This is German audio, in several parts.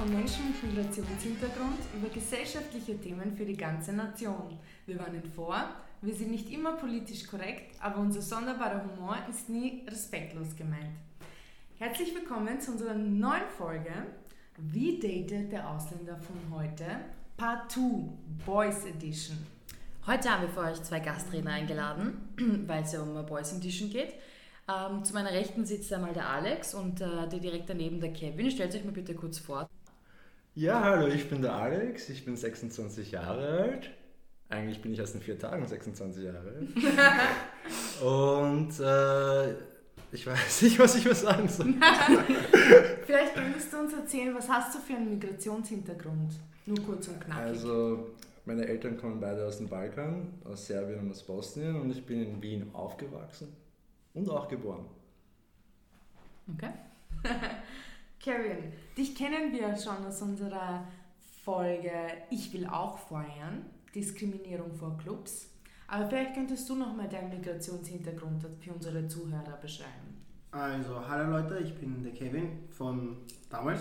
von Menschen mit Migrationshintergrund über gesellschaftliche Themen für die ganze Nation. Wir warnen vor, wir sind nicht immer politisch korrekt, aber unser sonderbarer Humor ist nie respektlos gemeint. Herzlich willkommen zu unserer neuen Folge. Wie datet der Ausländer von heute? Part 2, Boys Edition. Heute haben wir für euch zwei Gastredner eingeladen, weil es ja um Boys Edition geht. Ähm, zu meiner Rechten sitzt einmal der Alex und äh, der direkt daneben der Kevin. Stellt euch mal bitte kurz vor. Ja, hallo, ich bin der Alex, ich bin 26 Jahre alt. Eigentlich bin ich erst in vier Tagen 26 Jahre alt. und äh, ich weiß nicht, was ich was sagen soll. Vielleicht könntest du uns erzählen, was hast du für einen Migrationshintergrund? Nur kurz und knackig. Also, meine Eltern kommen beide aus dem Balkan, aus Serbien und aus Bosnien und ich bin in Wien aufgewachsen und auch geboren. Okay. Kevin, dich kennen wir schon aus unserer Folge Ich will auch feiern, Diskriminierung vor Clubs. Aber vielleicht könntest du noch mal deinen Migrationshintergrund für unsere Zuhörer beschreiben. Also, hallo Leute, ich bin der Kevin von damals.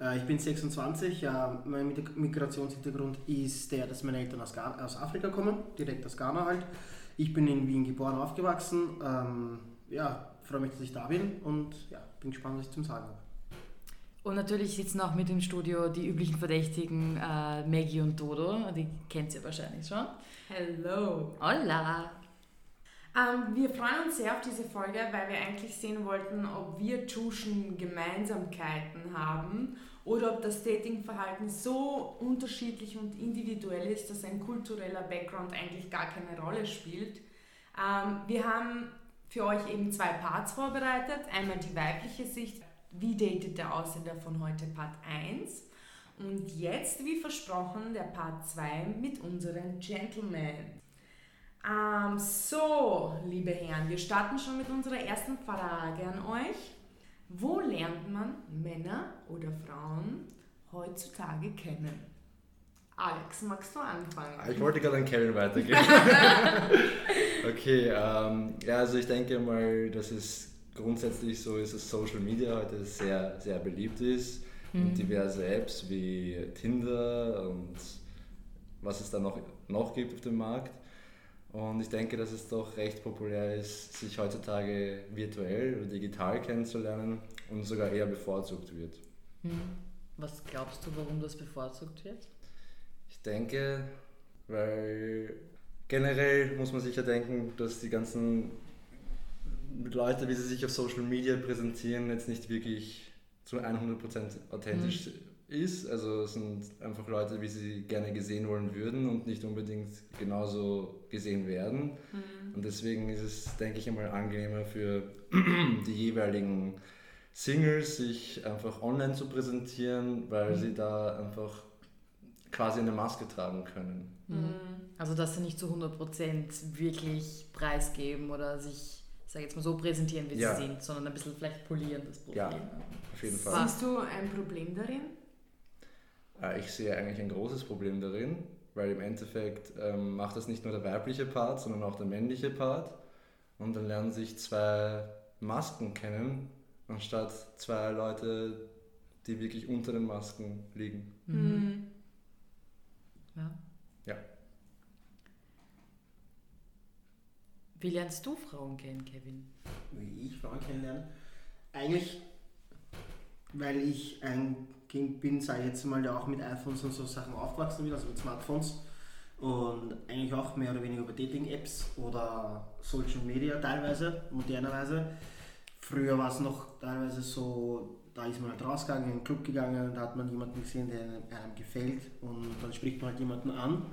Äh, Ich bin 26. Ja, mein Migrationshintergrund ist der, dass meine Eltern aus, aus Afrika kommen, direkt aus Ghana halt. Ich bin in Wien geboren, aufgewachsen. Ähm, ja, freue mich, dass ich da bin und ja, bin gespannt, was ich zum Sagen habe. Und natürlich sitzen auch mit im Studio die üblichen Verdächtigen äh, Maggie und Dodo. Die kennt ihr wahrscheinlich schon. Hello! Hola! Ähm, wir freuen uns sehr auf diese Folge, weil wir eigentlich sehen wollten, ob wir Tschuschen Gemeinsamkeiten haben oder ob das Datingverhalten so unterschiedlich und individuell ist, dass ein kultureller Background eigentlich gar keine Rolle spielt. Ähm, wir haben für euch eben zwei Parts vorbereitet. Einmal die weibliche Sicht, wie datet der Ausländer von heute, Part 1. Und jetzt, wie versprochen, der Part 2 mit unseren Gentlemen. Ähm, so, liebe Herren, wir starten schon mit unserer ersten Frage an euch. Wo lernt man Männer oder Frauen heutzutage kennen? Alex, magst du anfangen? Ah, Ich wollte gerade an Kevin weitergehen. okay, ähm, ja, also ich denke mal, dass es grundsätzlich so ist, dass Social Media heute sehr, sehr beliebt ist. Und diverse Apps wie Tinder und was es da noch, noch gibt auf dem Markt. Und ich denke, dass es doch recht populär ist, sich heutzutage virtuell oder digital kennenzulernen und sogar eher bevorzugt wird. Hm. Was glaubst du, warum das bevorzugt wird? Ich denke, weil generell muss man sich ja denken, dass die ganzen Leute, wie sie sich auf Social Media präsentieren, jetzt nicht wirklich zu 100% authentisch ist. Also es sind einfach Leute, wie sie gerne gesehen wollen würden und nicht unbedingt genauso gesehen werden. Und deswegen ist es, denke ich einmal, angenehmer für die jeweiligen Singles, sich einfach online zu präsentieren, weil sie da einfach quasi eine Maske tragen können. Mhm. Also, dass sie nicht zu 100% wirklich preisgeben oder sich, sag ich jetzt mal, so präsentieren, wie Ja. sie sind, sondern ein bisschen vielleicht polieren, das Profil. Ja. Auf jeden Fall. Siehst du ein Problem darin? Äh, Ich sehe eigentlich ein großes Problem darin, weil im Endeffekt ähm, macht das nicht nur der weibliche Part, sondern auch der männliche Part. Und dann lernen sich zwei Masken kennen, anstatt zwei Leute, die wirklich unter den Masken liegen. Mhm. Ja. Ja. Wie lernst du Frauen kennen, Kevin? Wie ich Frauen kennenlernen. Eigentlich, weil ich ein Kind bin, sage ich jetzt mal, der auch mit iPhones und so Sachen aufgewachsen bin, also mit Smartphones. Und eigentlich auch mehr oder weniger über Dating-Apps oder Social Media teilweise, modernerweise. Früher war es noch teilweise so, da ist man halt rausgegangen, in einen Club gegangen, da hat man jemanden gesehen, der einem einem gefällt und dann spricht man halt jemanden an,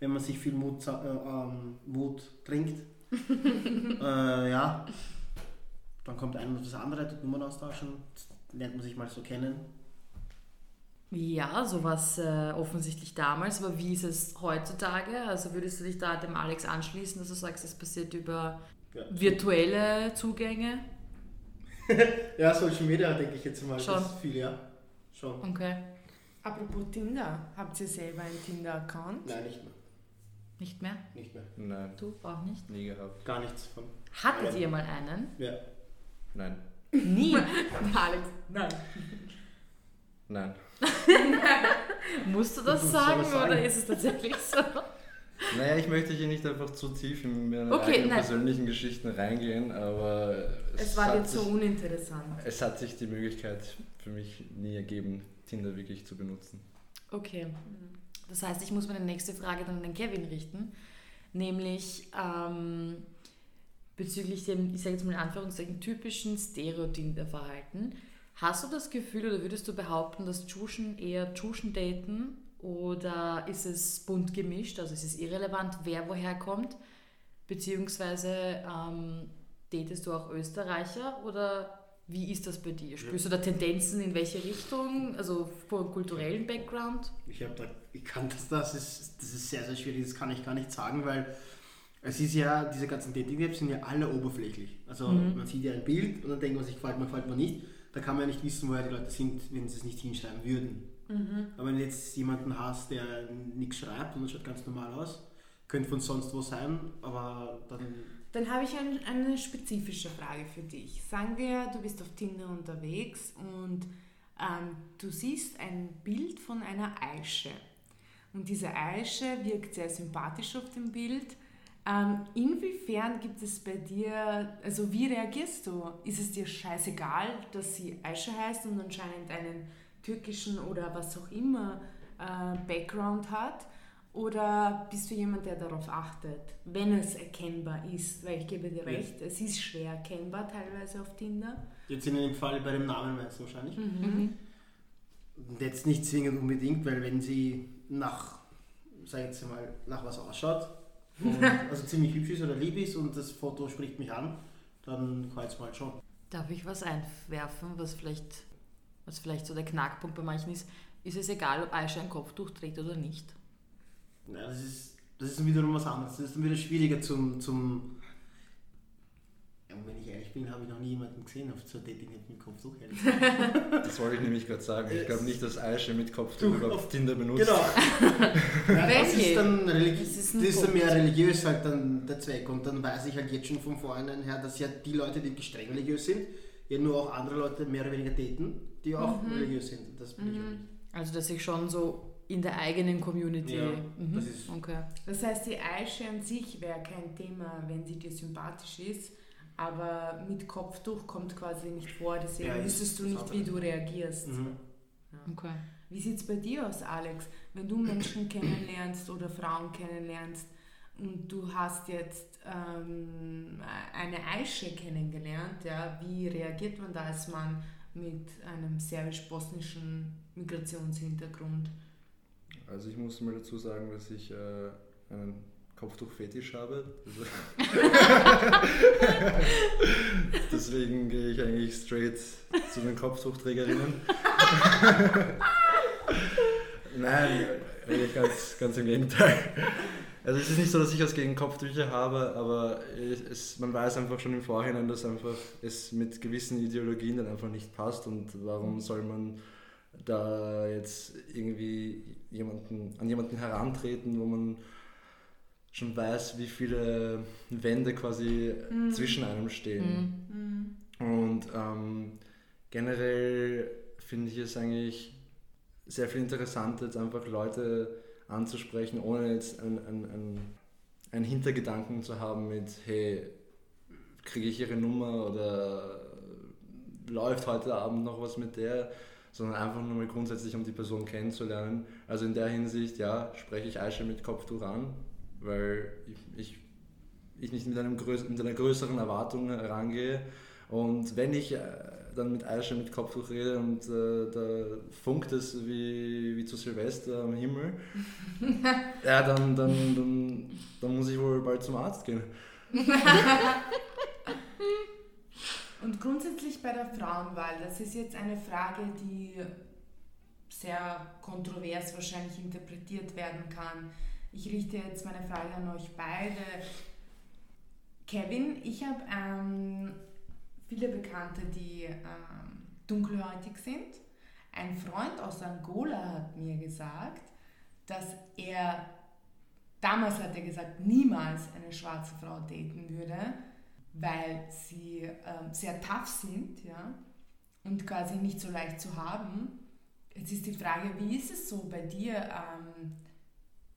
wenn man sich viel Mut, äh, ähm, Mut trinkt. äh, ja, dann kommt ein und das andere, tut Nummern austauschen, lernt man sich mal so kennen. Ja, sowas äh, offensichtlich damals, aber wie ist es heutzutage? Also würdest du dich da dem Alex anschließen, dass du sagst, es passiert über Ja, virtuelle Zugänge? ja Social Media denke ich jetzt mal, Schon. das ist viel, ja. Schon. Okay, Apropos Tinder, habt ihr selber einen Tinder-Account? Nein, nicht mehr. Nicht mehr? Nicht mehr. Nein, Du auch nicht? nie gehabt. Gar nichts von. Hattet ihr mal einen? Ja. Nein. Nie. Alex, nein. Nein. Musst du das soll sagen, oder ist es tatsächlich so? Naja, ich möchte hier nicht einfach zu tief in meine Okay, persönlichen Geschichten reingehen, aber Es war hat jetzt so uninteressant. es hat sich die Möglichkeit für mich nie ergeben, Tinder wirklich zu benutzen. Okay. Das heißt, ich muss meine nächste Frage dann an den Kevin richten, nämlich ähm, bezüglich dem, ich sage jetzt mal in Anführungszeichen, typischen Stereotinder-Verhalten. Hast du das Gefühl oder würdest du behaupten, dass Tschuschen eher Tschuschen daten oder ist es bunt gemischt, also ist es irrelevant, wer woher kommt? Beziehungsweise ähm, datest du auch Österreicher oder wie ist das bei dir? Spürst du da Tendenzen in welche Richtung, also vom kulturellen Background? Ich, hab da, ich kann das, das ist, das ist sehr, sehr schwierig, das kann ich gar nicht sagen, weil es ist ja, diese ganzen Dating-Apps sind ja alle oberflächlich. Also Mhm. man sieht ja ein Bild und dann denkt man sich, gefällt mir, gefällt mir nicht. Da kann man ja nicht wissen, woher die Leute sind, wenn sie es nicht hinschreiben würden. Mhm. Aber wenn du jetzt jemanden hast, der nichts schreibt und das schaut ganz normal aus, könnte von sonst wo sein, aber dann Dann habe ich ein, eine spezifische Frage für dich. Sagen wir, du bist auf Tinder unterwegs und ähm, du siehst ein Bild von einer Eiche. Und diese Eiche wirkt sehr sympathisch auf dem Bild. Ähm, inwiefern gibt es bei dir, also wie reagierst du? Ist es dir scheißegal, dass sie Eiche heißt und anscheinend einen türkischen oder was auch immer äh, Background hat? Oder bist du jemand, der darauf achtet, wenn es erkennbar ist? Weil ich gebe dir Ja. recht, es ist schwer erkennbar teilweise auf Tinder. jetzt in dem Fall bei dem Namen meinst du wahrscheinlich. Mhm. Und jetzt nicht zwingend unbedingt, weil wenn sie nach, sag ich jetzt mal, nach was ausschaut, und also ziemlich hübsch ist oder lieb ist und das Foto spricht mich an, dann kreuzt man halt schon. Darf ich was einwerfen, was vielleicht, was vielleicht so der Knackpunkt bei manchen ist? Ist es egal, ob Aisha ein Kopftuch trägt oder nicht? Ja, das, ist, das ist wiederum was anderes. Das ist dann wieder schwieriger zum. zum ja, und wenn ich ehrlich bin, habe ich noch nie jemanden gesehen auf so Dating mit dem Kopftuch. ehrlich. Das wollte ich nämlich gerade sagen. Ich glaube nicht, dass Aische mit Kopftuch Du, auf- Tinder benutzt. genau. ja, das ist dann, religi Das das ist ist, ein dann mehr religiös halt dann der Zweck. Und dann weiß ich halt jetzt schon von vornherein her, dass ja die Leute, die streng religiös sind, ja nur auch andere Leute mehr oder weniger daten, die auch Mhm. religiös sind. Das bin ich auch nicht. Also, dass ich schon so in der eigenen Community. Ja, mhm. das ist- okay. Das heißt, die Eiche an sich wäre kein Thema, wenn sie dir sympathisch ist, aber mit Kopftuch kommt quasi nicht vor, deswegen Ja, wüsstest du nicht, wie du reagierst. Mhm. okay. Wie sieht es bei dir aus, Alex? Wenn du Menschen kennenlernst oder Frauen kennenlernst und du hast jetzt ähm, eine Eiche kennengelernt, ja, wie reagiert man da als Mann mit einem serbisch-bosnischen Migrationshintergrund? Also ich muss mal dazu sagen, dass ich äh, einen Kopftuch-Fetisch habe. Deswegen gehe ich eigentlich straight zu den Kopftuchträgerinnen. Nein, eigentlich ganz, ganz im Gegenteil. Also es ist nicht so, dass ich was gegen Kopftücher habe, aber es, es, man weiß einfach schon im Vorhinein, dass einfach es mit gewissen Ideologien dann einfach nicht passt und warum soll man da jetzt irgendwie jemanden, an jemanden herantreten, wo man schon weiß, wie viele Wände quasi zwischen einem stehen. Mhm. Und ähm, generell finde ich es eigentlich sehr viel interessanter, jetzt einfach Leute anzusprechen, ohne jetzt einen ein, ein Hintergedanken zu haben mit, hey, kriege ich ihre Nummer oder läuft heute Abend noch was mit der, sondern einfach nur mal grundsätzlich, um die Person kennenzulernen. Also in der Hinsicht, ja, spreche ich Aisha mit Kopftuch an, weil ich, ich, ich nicht mit, einem größ mit einer größeren Erwartung herangehe. Und wenn ich äh, dann mit Aisha mit Kopftuch rede und äh, da funkt es wie, wie zu Silvester am Himmel, ja, dann, dann, dann, dann muss ich wohl bald zum Arzt gehen. Und grundsätzlich bei der Frauenwahl, das ist jetzt eine Frage, die sehr kontrovers wahrscheinlich interpretiert werden kann. Ich richte jetzt meine Frage an euch beide. Kevin, ich habe ähm, viele Bekannte, die ähm, dunkelhäutig sind. Ein Freund aus Angola hat mir gesagt, dass er, damals hat er gesagt, niemals eine schwarze Frau daten würde, weil sie ähm, sehr tough sind ja, und quasi nicht so leicht zu haben. Jetzt ist die Frage, wie ist es so bei dir? Ähm,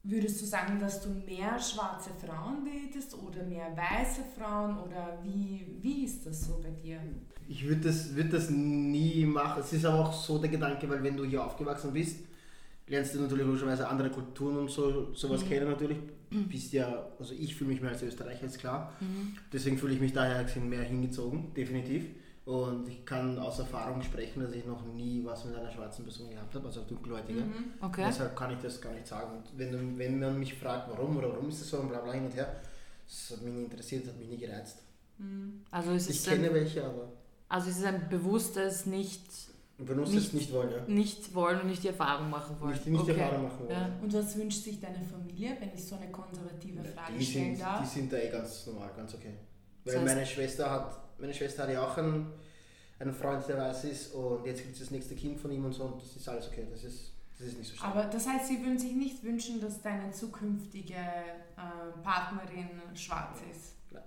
würdest du sagen, dass du mehr schwarze Frauen datest oder mehr weiße Frauen oder wie, wie ist das so bei dir? Ich würde das, würd das nie machen. Es ist aber auch so der Gedanke, weil wenn du hier aufgewachsen bist, lernst du natürlich logischerweise andere Kulturen und so, sowas Mhm. kennen natürlich. Bist ja, also ich fühle mich mehr als Österreicher, ist klar. Mhm. Deswegen fühle ich mich daher mehr hingezogen, definitiv. Und ich kann aus Erfahrung sprechen, dass ich noch nie was mit einer schwarzen Person gehabt habe, also dunkelhäutige. Mhm. Okay. Deshalb kann ich das gar nicht sagen. Und wenn, du- wenn man mich fragt, warum oder warum ist das so und bla bla hin und her, das hat mich nie interessiert, das hat mich nie gereizt. Mhm. Also es Ich ist kenne ein, welche, aber also es ist ein bewusstes nicht, benutzt Nicht- es nicht wollen. Ja. nicht wollen und nicht die Erfahrung machen wollen. Nicht, nicht die okay. Erfahrung machen wollen. Ja. Und was wünscht sich deine Familie, wenn ich so eine konservative Frage Die stellen sind, darf? die sind da eh ganz normal, ganz okay. Das Weil heißt- meine Schwester hat, meine Schwester hat ja auch einen, einen Freund, der weiß ist und jetzt gibt es das nächste Kind von ihm und so und das ist alles okay. Das ist, das ist nicht so schlimm. Aber das heißt, sie würden sich nicht wünschen, dass deine zukünftige äh, Partnerin schwarz ist? Nein.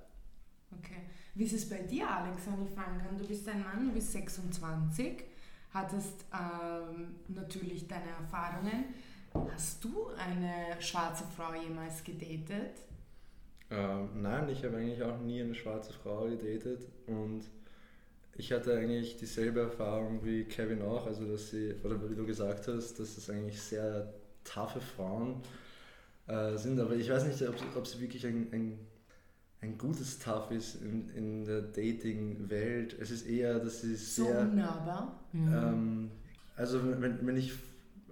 Okay. Wie ist es bei dir, Alex, wenn ich fragen kann? Du bist ein Mann, du bist 26, hattest ähm, natürlich deine Erfahrungen. Hast du eine schwarze Frau jemals gedatet? Ähm, nein, ich habe eigentlich auch nie eine schwarze Frau gedatet und ich hatte eigentlich dieselbe Erfahrung wie Kevin auch, also dass sie, oder wie du gesagt hast, dass es eigentlich sehr taffe Frauen äh, sind, aber ich weiß nicht, ob, ob sie wirklich ein, ein, ein gutes Tough ist in, in der Dating-Welt. Es ist eher, dass sie So sehr... unnahbar? Mhm. Ähm, also wenn, wenn ich,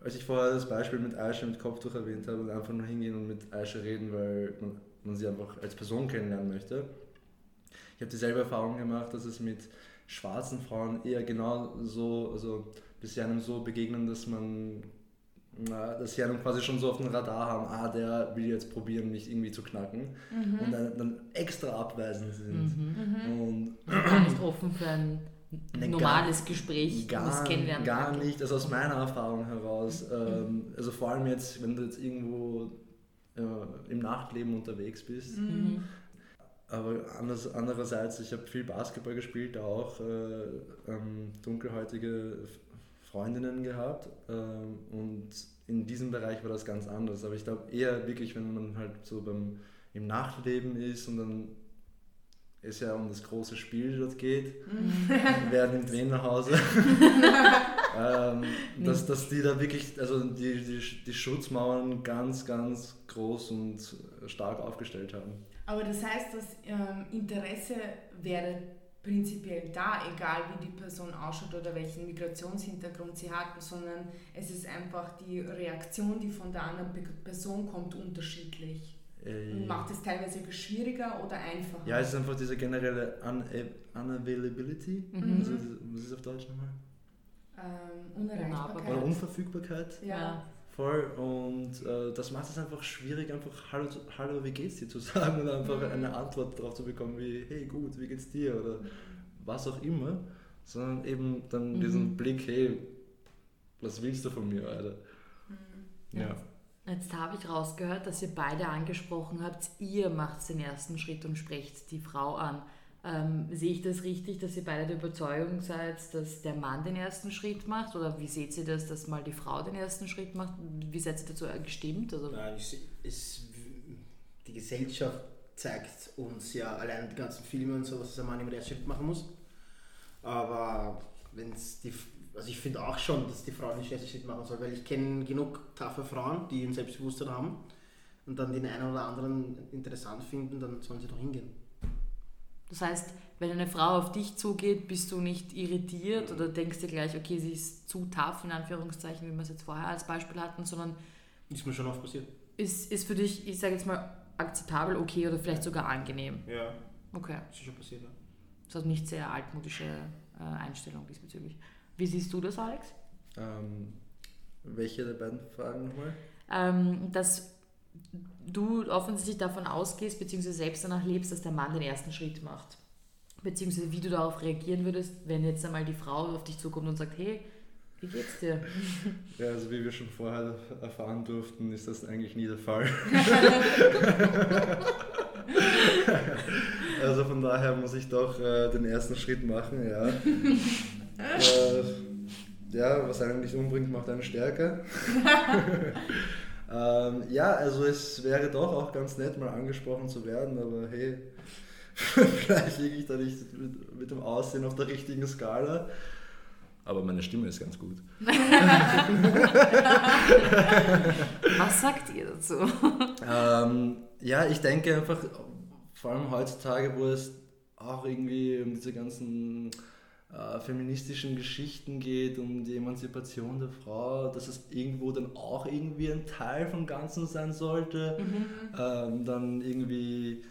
als ich vorher das Beispiel mit Aisha mit Kopftuch erwähnt habe und einfach nur hingehen und mit Aisha reden, weil man, man sie einfach als Person kennenlernen möchte. Ich habe dieselbe Erfahrung gemacht, dass es mit schwarzen Frauen eher genau so, also bis sie einem so begegnen, dass man, na, dass sie einem quasi schon so auf dem Radar haben, ah, der will jetzt probieren, mich irgendwie zu knacken Mhm. und dann, dann extra abweisend sind. Mhm. Und Also gar nicht offen für ein Ne, normales Gespräch, das Gar, Kennenlernen. gar nicht, also aus meiner Erfahrung heraus. Ähm, also vor allem jetzt, wenn du jetzt irgendwo äh, im Nachtleben unterwegs bist. Mhm. Aber anders, andererseits, ich habe viel Basketball gespielt, da auch äh, ähm, dunkelhäutige Freundinnen gehabt. Ähm, und in diesem Bereich war das ganz anders. Aber ich glaube eher wirklich, wenn man halt so beim, im Nachtleben ist und dann es ja um das große Spiel dort geht, wer nimmt wen nach Hause. ähm, dass, dass die da wirklich, also die, die, die Schutzmauern ganz, ganz groß und stark aufgestellt haben. Aber das heißt, das ähm, Interesse wäre prinzipiell da, egal wie die Person ausschaut oder welchen Migrationshintergrund sie hat, sondern es ist einfach die Reaktion, die von der anderen Pe- Person kommt, unterschiedlich. Äh, Und macht es teilweise schwieriger oder einfacher. ja, es ist einfach diese generelle Un Unavailability. Mhm. Also, was ist auf Deutsch nochmal? ähm, Oder Unerreichbarkeit. Unverfügbarkeit. Ja. Voll. Und äh, das macht es einfach schwierig, einfach Hallo, Hallo, wie geht's dir zu sagen und einfach Mhm. eine Antwort darauf zu bekommen, wie Hey, gut, wie geht's dir? Oder was auch immer. Sondern eben dann Mhm. diesen Blick, hey, was willst du von mir, Alter? Mhm. Ja. Jetzt habe ich rausgehört, dass ihr beide angesprochen habt, ihr macht den ersten Schritt und sprecht die Frau an. Ähm, sehe ich das richtig, dass ihr beide der Überzeugung seid, dass der Mann den ersten Schritt macht? Oder wie seht ihr das, dass mal die Frau den ersten Schritt macht? Wie seid ihr dazu gestimmt? Also, Nein, es, es, die Gesellschaft zeigt uns ja allein die ganzen Filme und so, was ein Mann im ersten Schritt machen muss. Aber wenn die, also ich finde auch schon, dass die Frau den ersten Schritt machen soll, weil ich kenne genug taffe Frauen, die ein Selbstbewusstsein haben und dann den einen oder anderen interessant finden, dann sollen sie doch hingehen. Das heißt, wenn eine Frau auf dich zugeht, bist du nicht irritiert oder denkst dir gleich, okay, sie ist zu tough, in Anführungszeichen, wie wir es jetzt vorher als Beispiel hatten, sondern Ist mir schon oft passiert. ist, ist für dich, ich sage jetzt mal, akzeptabel, okay oder vielleicht sogar angenehm. Ja, Okay. ist schon passiert. Ja. Das ist nicht sehr altmodische äh, Einstellung diesbezüglich. Wie siehst du das, Alex? Ähm, welche der beiden Fragen nochmal? Ähm, dass du offensichtlich davon ausgehst, beziehungsweise selbst danach lebst, dass der Mann den ersten Schritt macht. Beziehungsweise wie du darauf reagieren würdest, wenn jetzt einmal die Frau auf dich zukommt und sagt, hey, wie geht's dir? Ja, also wie wir schon vorher erfahren durften, ist das eigentlich nie der Fall. Also von daher muss ich doch äh, den ersten Schritt machen, ja. äh, ja, was einen nicht umbringt, macht einen stärker. ähm, ja, also es wäre doch auch ganz nett, mal angesprochen zu werden, aber hey, vielleicht liege ich da nicht mit, mit dem Aussehen auf der richtigen Skala. Aber meine Stimme ist ganz gut. Was sagt ihr dazu? Ähm, ja, ich denke einfach, vor allem heutzutage, wo es auch irgendwie um diese ganzen äh, feministischen Geschichten geht, um die Emanzipation der Frau, dass es irgendwo dann auch irgendwie ein Teil vom Ganzen sein sollte. Mhm. Ähm, dann irgendwie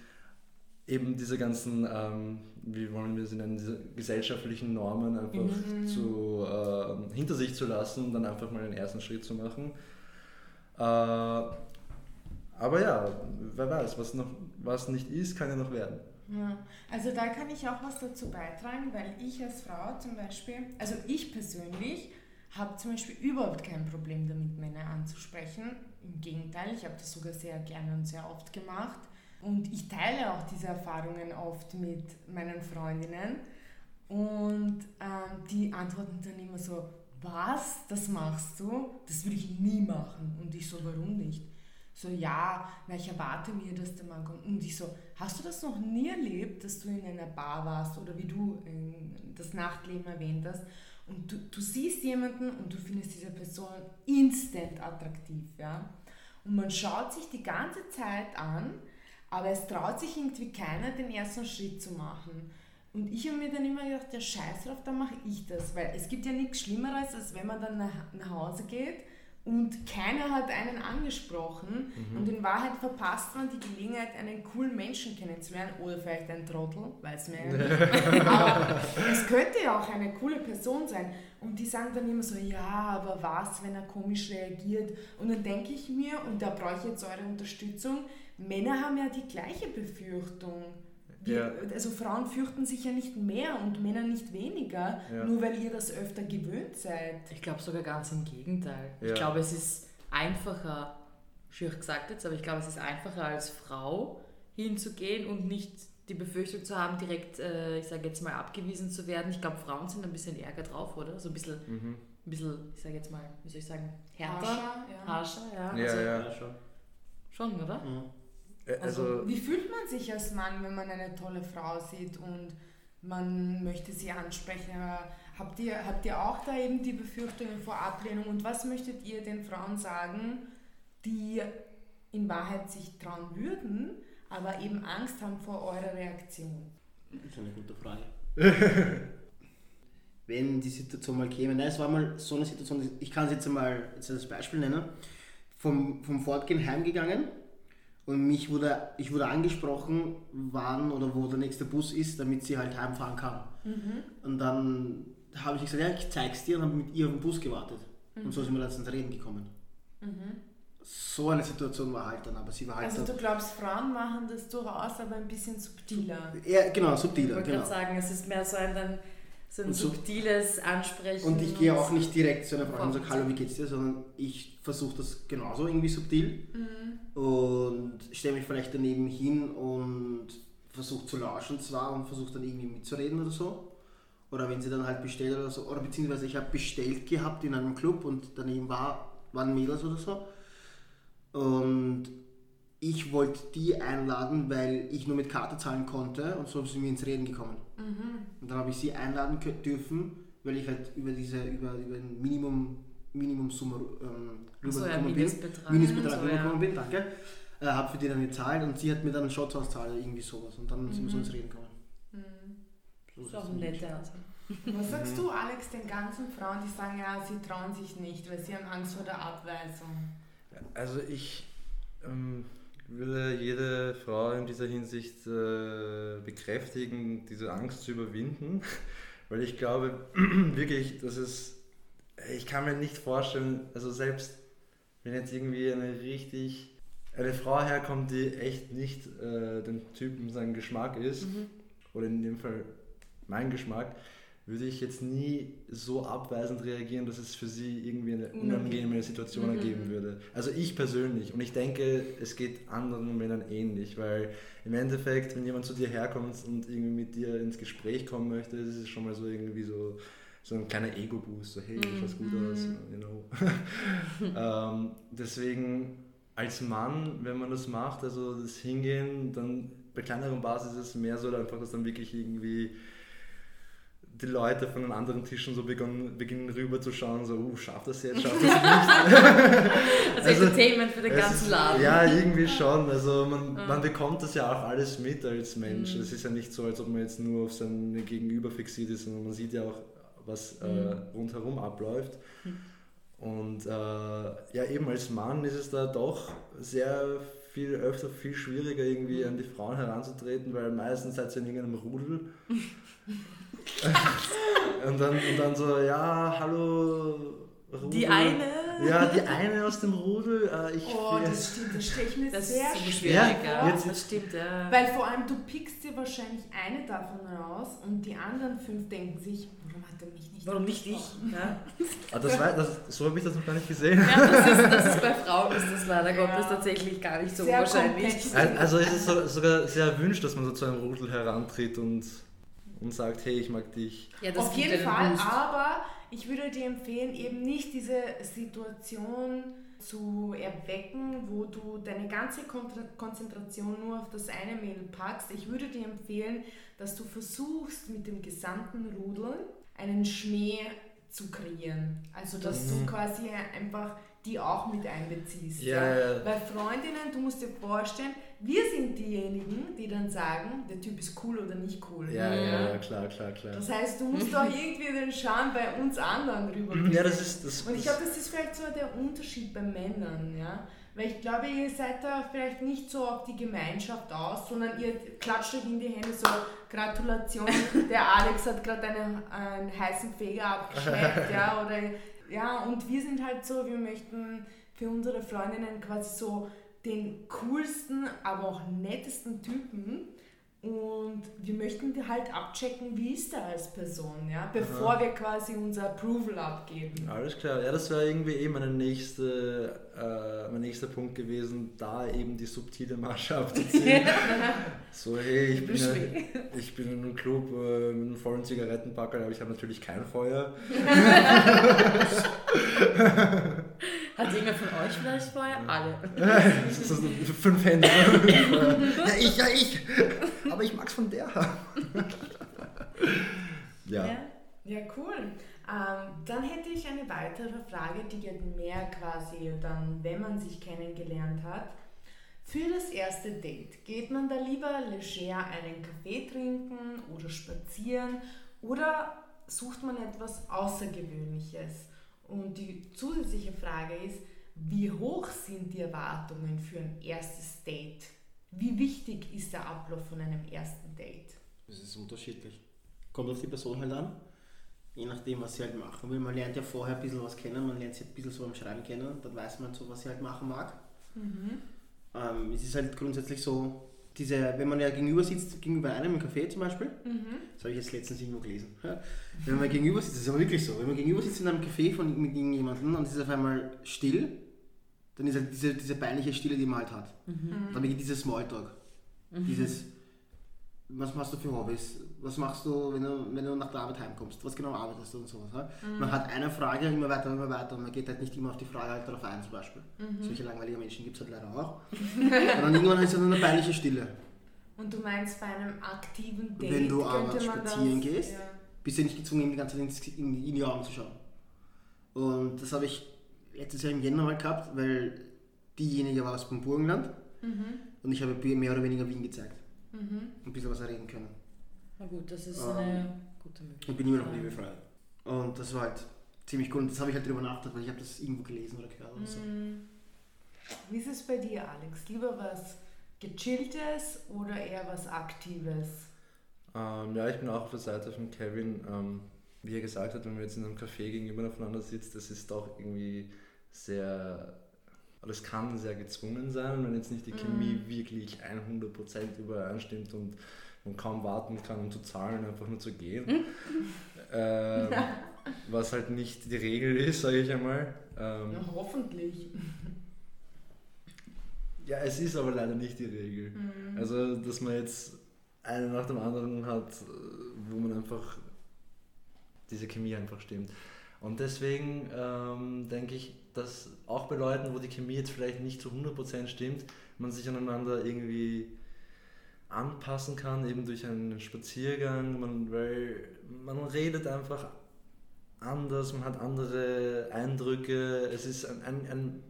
eben diese ganzen, ähm, wie wollen wir sie nennen, diese gesellschaftlichen Normen einfach Mhm. zu, ähm, hinter sich zu lassen und dann einfach mal den ersten Schritt zu machen. Äh, aber ja, wer weiß, was, noch, was nicht ist, kann ja noch werden. Ja, also da kann ich auch was dazu beitragen, weil ich als Frau zum Beispiel, also ich persönlich habe zum Beispiel überhaupt kein Problem damit, Männer anzusprechen. Im Gegenteil, ich habe das sogar sehr gerne und sehr oft gemacht. Und ich teile auch diese Erfahrungen oft mit meinen Freundinnen. Und ähm, die antworten dann immer so, was, das machst du? Das würde ich nie machen. Und ich so, warum nicht? So, ja, na, ich erwarte mir, dass der Mann kommt. Und ich so, hast du das noch nie erlebt, dass du in einer Bar warst oder wie du das Nachtleben erwähnt hast und du, du siehst jemanden und du findest diese Person instant attraktiv, ja? Und man schaut sich die ganze Zeit an, aber es traut sich irgendwie keiner, den ersten Schritt zu machen. Und ich habe mir dann immer gedacht, ja scheiß drauf, dann mache ich das. Weil es gibt ja nichts Schlimmeres, als wenn man dann nach Hause geht und keiner hat einen angesprochen und in Wahrheit verpasst man die Gelegenheit, einen coolen Menschen kennenzulernen oder vielleicht einen Trottel, weiß man ja nicht. Aber es könnte ja auch eine coole Person sein. Und die sagen dann immer so, ja, aber was, wenn er komisch reagiert? Und dann denke ich mir, und da brauche ich jetzt eure Unterstützung, Männer haben ja die gleiche Befürchtung. Wir, Ja. Also Frauen fürchten sich ja nicht mehr und Männer nicht weniger, Ja. nur weil ihr das öfter gewöhnt seid. Ich glaube sogar ganz im Gegenteil. Ja. Ich glaube, es ist einfacher, schier gesagt jetzt, aber ich glaube, es ist einfacher als Frau hinzugehen und nicht die Befürchtung zu haben, direkt, äh, ich sage jetzt mal, abgewiesen zu werden. Ich glaube, Frauen sind ein bisschen ärger drauf, oder? So ein bisschen, Mhm. ein bisschen ich sage jetzt mal, wie soll ich sagen, härter, Harscher, ja. harscher, ja. Ja, also, ja. schon. Schon, oder? Mhm. Äh, Also, Wie fühlt man sich als Mann, wenn man eine tolle Frau sieht und man möchte sie ansprechen? Habt ihr, habt ihr auch da eben die Befürchtungen vor Ablehnung? Und was möchtet ihr den Frauen sagen, die in Wahrheit sich trauen würden, aber eben Angst haben vor eurer Reaktion? Das ist eine gute Frage. Wenn die Situation mal käme, nein, es war mal so eine Situation, ich kann es jetzt mal jetzt als Beispiel nennen, vom, vom Fortgehen heimgegangen und mich wurde, ich wurde angesprochen, wann oder wo der nächste Bus ist, damit sie halt heimfahren kann. Und dann habe ich gesagt, ja, ich zeig's dir und habe mit ihr auf den Bus gewartet. Und so sind wir dann ins Reden gekommen. So eine Situation war halt dann, aber sie war halt Also du glaubst, Frauen machen das durchaus, aber ein bisschen subtiler. ja, genau, Ich subtiler, wollte genau. gerade sagen, es ist mehr so ein, dann, so ein Und so- subtiles Ansprechen. Und ich gehe auch nicht direkt zu einer Frau und sage, hallo, wie geht's dir, sondern ich versuche das genauso irgendwie subtil Mhm. und stelle mich vielleicht daneben hin und versuche zu lauschen zwar und versuche dann irgendwie mitzureden oder so. Oder wenn sie dann halt bestellt oder so, oder beziehungsweise ich habe bestellt gehabt in einem Club und daneben war, waren Mädels oder so. Und ich wollte die einladen, weil ich nur mit Karte zahlen konnte und so sind wir ins Reden gekommen. Und dann habe ich sie einladen dürfen, weil ich halt über diese, über, über ein Minimum, Minimumsumme ähm, Ach so, ja, rübergekommen bin. Mindestbetrag. So, rübergekommen ja. bin, danke. Äh, habe für die dann gezahlt und sie hat mir dann einen Shot auszahlt oder irgendwie sowas. Und dann sind wir so ins Reden gekommen. So Das ist auch das ein netter. Was sagst du, Alex, den ganzen Frauen, die sagen, ja, sie trauen sich nicht, weil sie haben Angst vor der Abweisung? Also ich ähm, würde jede Frau in dieser Hinsicht äh, bekräftigen, diese Angst zu überwinden, weil ich glaube wirklich, dass es, ich kann mir nicht vorstellen, also selbst wenn jetzt irgendwie eine richtig, eine Frau herkommt, die echt nicht äh, dem Typen sein Geschmack ist, oder in dem Fall mein Geschmack, würde ich jetzt nie so abweisend reagieren, dass es für sie irgendwie eine unangenehme Situation Mhm. ergeben würde. Also ich persönlich. Und ich denke, es geht anderen Männern ähnlich, weil im Endeffekt, wenn jemand zu dir herkommt und irgendwie mit dir ins Gespräch kommen möchte, ist es schon mal so irgendwie so, so ein kleiner Ego-Boost, so hey, du schaust gut aus, you know. ähm, deswegen als Mann, wenn man das macht, also das Hingehen, dann bei kleinerem Basis ist es mehr so einfach, dass dann wirklich irgendwie die Leute von den anderen Tischen so begonnen, beginnen rüber zu schauen, so, uh, schafft das jetzt, schafft das nicht. Also, Also, Entertainment für den ganzen ist- Laden. Ja, irgendwie schon. Also man, Ja. man bekommt das ja auch alles mit als Mensch. Mhm. Es ist ja nicht so, als ob man jetzt nur auf sein Gegenüber fixiert ist, sondern man sieht ja auch, was äh, Mhm. rundherum abläuft. Mhm. Und äh, ja, eben als Mann ist es da doch sehr viel öfter viel schwieriger irgendwie Mhm. an die Frauen heranzutreten, weil meistens seid ihr in irgendeinem Rudel. und, dann, und dann so, ja, hallo. Rudel. Die eine. Ja, die eine aus dem Rudel. Äh, ich Oh, das stimmt, das stelle ich mir Das sehr ist so schwer schwierig, Ja, ja. jetzt- Das stimmt, ja. Weil vor allem du pickst dir wahrscheinlich eine davon raus und die anderen fünf denken sich, warum hat er mich nicht Warum nicht ich? Ja. Ah, das war, das, so habe ich das noch gar nicht gesehen. Ja, das ist, das ist bei Frauen ist das leider Ja. Gottes tatsächlich gar nicht so Sehr wahrscheinlich. komplex. Al- Also ist es so, sogar sehr erwünscht, dass man so zu einem Rudel herantritt und, und sagt, hey, ich mag dich. Ja, das Auf jeden Fall, Boost. aber ich würde dir empfehlen, eben nicht diese Situation zu erwecken, wo du deine ganze Konzentration nur auf das eine Mädel packst. Ich würde dir empfehlen, dass du versuchst, mit dem gesamten Rudel einen Schmäh zu kreieren. Also, dass Mhm. du quasi einfach die auch mit einbeziehst. Ja, ja. Bei Freundinnen, du musst dir vorstellen, wir sind diejenigen, die dann sagen, der Typ ist cool oder nicht cool. Ja, ja, ja, klar, klar, klar. Das heißt, du musst auch irgendwie den Charme bei uns anderen rüber. Ja, das ist das. Und ich glaube, das ist vielleicht so der Unterschied bei Männern, ja. Weil ich glaube, ihr seid da vielleicht nicht so auf die Gemeinschaft aus, sondern ihr klatscht euch in die Hände so, Gratulation, der Alex hat gerade einen, einen heißen Feger abgeschleppt, ja, oder, ja, und wir sind halt so, wir möchten für unsere Freundinnen quasi so den coolsten, aber auch nettesten Typen und wir möchten halt abchecken, wie ist er als Person, ja, bevor wir quasi unser Approval abgeben. Alles klar, ja, das wäre irgendwie eh meine nächste, äh, mein nächster Punkt gewesen, da eben die subtile Masche abzuziehen. so, hey, ich bin, Schwierig. ich bin in einem Club äh, mit einem vollen Zigarettenpacker, aber ich habe natürlich kein Feuer. Hat irgendwer von euch vielleicht vorher? Alle. so, so fünf Hände. ja, ich, ja, ich. Aber ich mag's von der. ja. Ja, ja cool. Ähm, dann hätte ich eine weitere Frage, die geht mehr quasi dann, wenn man sich kennengelernt hat. Für das erste Date, geht man da lieber leger einen Kaffee trinken oder spazieren oder sucht man etwas Außergewöhnliches? Und die zusätzliche Frage ist, wie hoch sind die Erwartungen für ein erstes Date? Wie wichtig ist der Ablauf von einem ersten Date? Das ist unterschiedlich. Kommt auf die Person halt an. Je nachdem, was sie halt machen will. Man lernt ja vorher ein bisschen was kennen, man lernt sie ein bisschen so beim Schreiben kennen, dann weiß man so, was sie halt machen mag. Ähm, es ist halt grundsätzlich so, diese, wenn man ja gegenüber sitzt, gegenüber einem im Café zum Beispiel, das habe ich jetzt letztens irgendwo gelesen. Ja. Wenn man gegenüber sitzt, das ist aber wirklich so, wenn man gegenüber sitzt in einem Café von, mit irgendjemandem und es ist auf einmal still, dann ist halt diese, diese peinliche Stille, die man halt hat. Dann beginnt dieses Smalltalk. Dieses, was machst du für Hobbys? Was machst du, wenn du, wenn du nach der Arbeit heimkommst? Was genau arbeitest du und sowas? Ja? Man hat eine Frage, immer weiter, immer weiter und man geht halt nicht immer auf die Frage halt darauf ein zum Beispiel. Solche langweilige Menschen gibt es halt leider auch. und dann irgendwann ist es eine peinliche Stille. Und du meinst bei einem aktiven Date Wenn du aber spazieren das, gehst, Ja. bist du nicht gezwungen, die ganze Zeit ins- in, in die Augen zu schauen. Und das habe ich letztes Jahr im Jänner mal gehabt, weil diejenige war aus dem Burgenland und ich habe mehr oder weniger Wien gezeigt. Mhm. Ein bisschen was erreden können. Na gut, das ist Ähm, eine gute Möglichkeit. Ich bin immer noch liebefrei. Und das war halt ziemlich cool. Und das habe ich halt drüber nachgedacht, weil ich habe das irgendwo gelesen oder gehört oder so. Mhm. Wie ist es bei dir, Alex? Lieber was Gechilltes oder eher was Aktives? Ähm, ja, ich bin auch auf der Seite von Kevin. Ähm, wie er gesagt hat, wenn man jetzt in einem Café gegenüber aufeinander sitzt, das ist doch irgendwie sehr. Das kann sehr gezwungen sein, wenn jetzt nicht die Chemie wirklich 100% übereinstimmt und man kaum warten kann, um zu zahlen, einfach nur zu gehen. ähm, was halt nicht die Regel ist, sage ich einmal. Ähm, Ja, hoffentlich. ja, es ist aber leider nicht die Regel. Mhm. Also, dass man jetzt eine nach dem anderen hat, äh, wo man einfach diese Chemie einfach stimmt. Und deswegen ähm, denke ich, dass auch bei Leuten, wo die Chemie jetzt vielleicht nicht zu 100% stimmt, man sich aneinander irgendwie anpassen kann, eben durch einen Spaziergang, man, weil man redet einfach anders, man hat andere Eindrücke, es ist ein, ein, ein,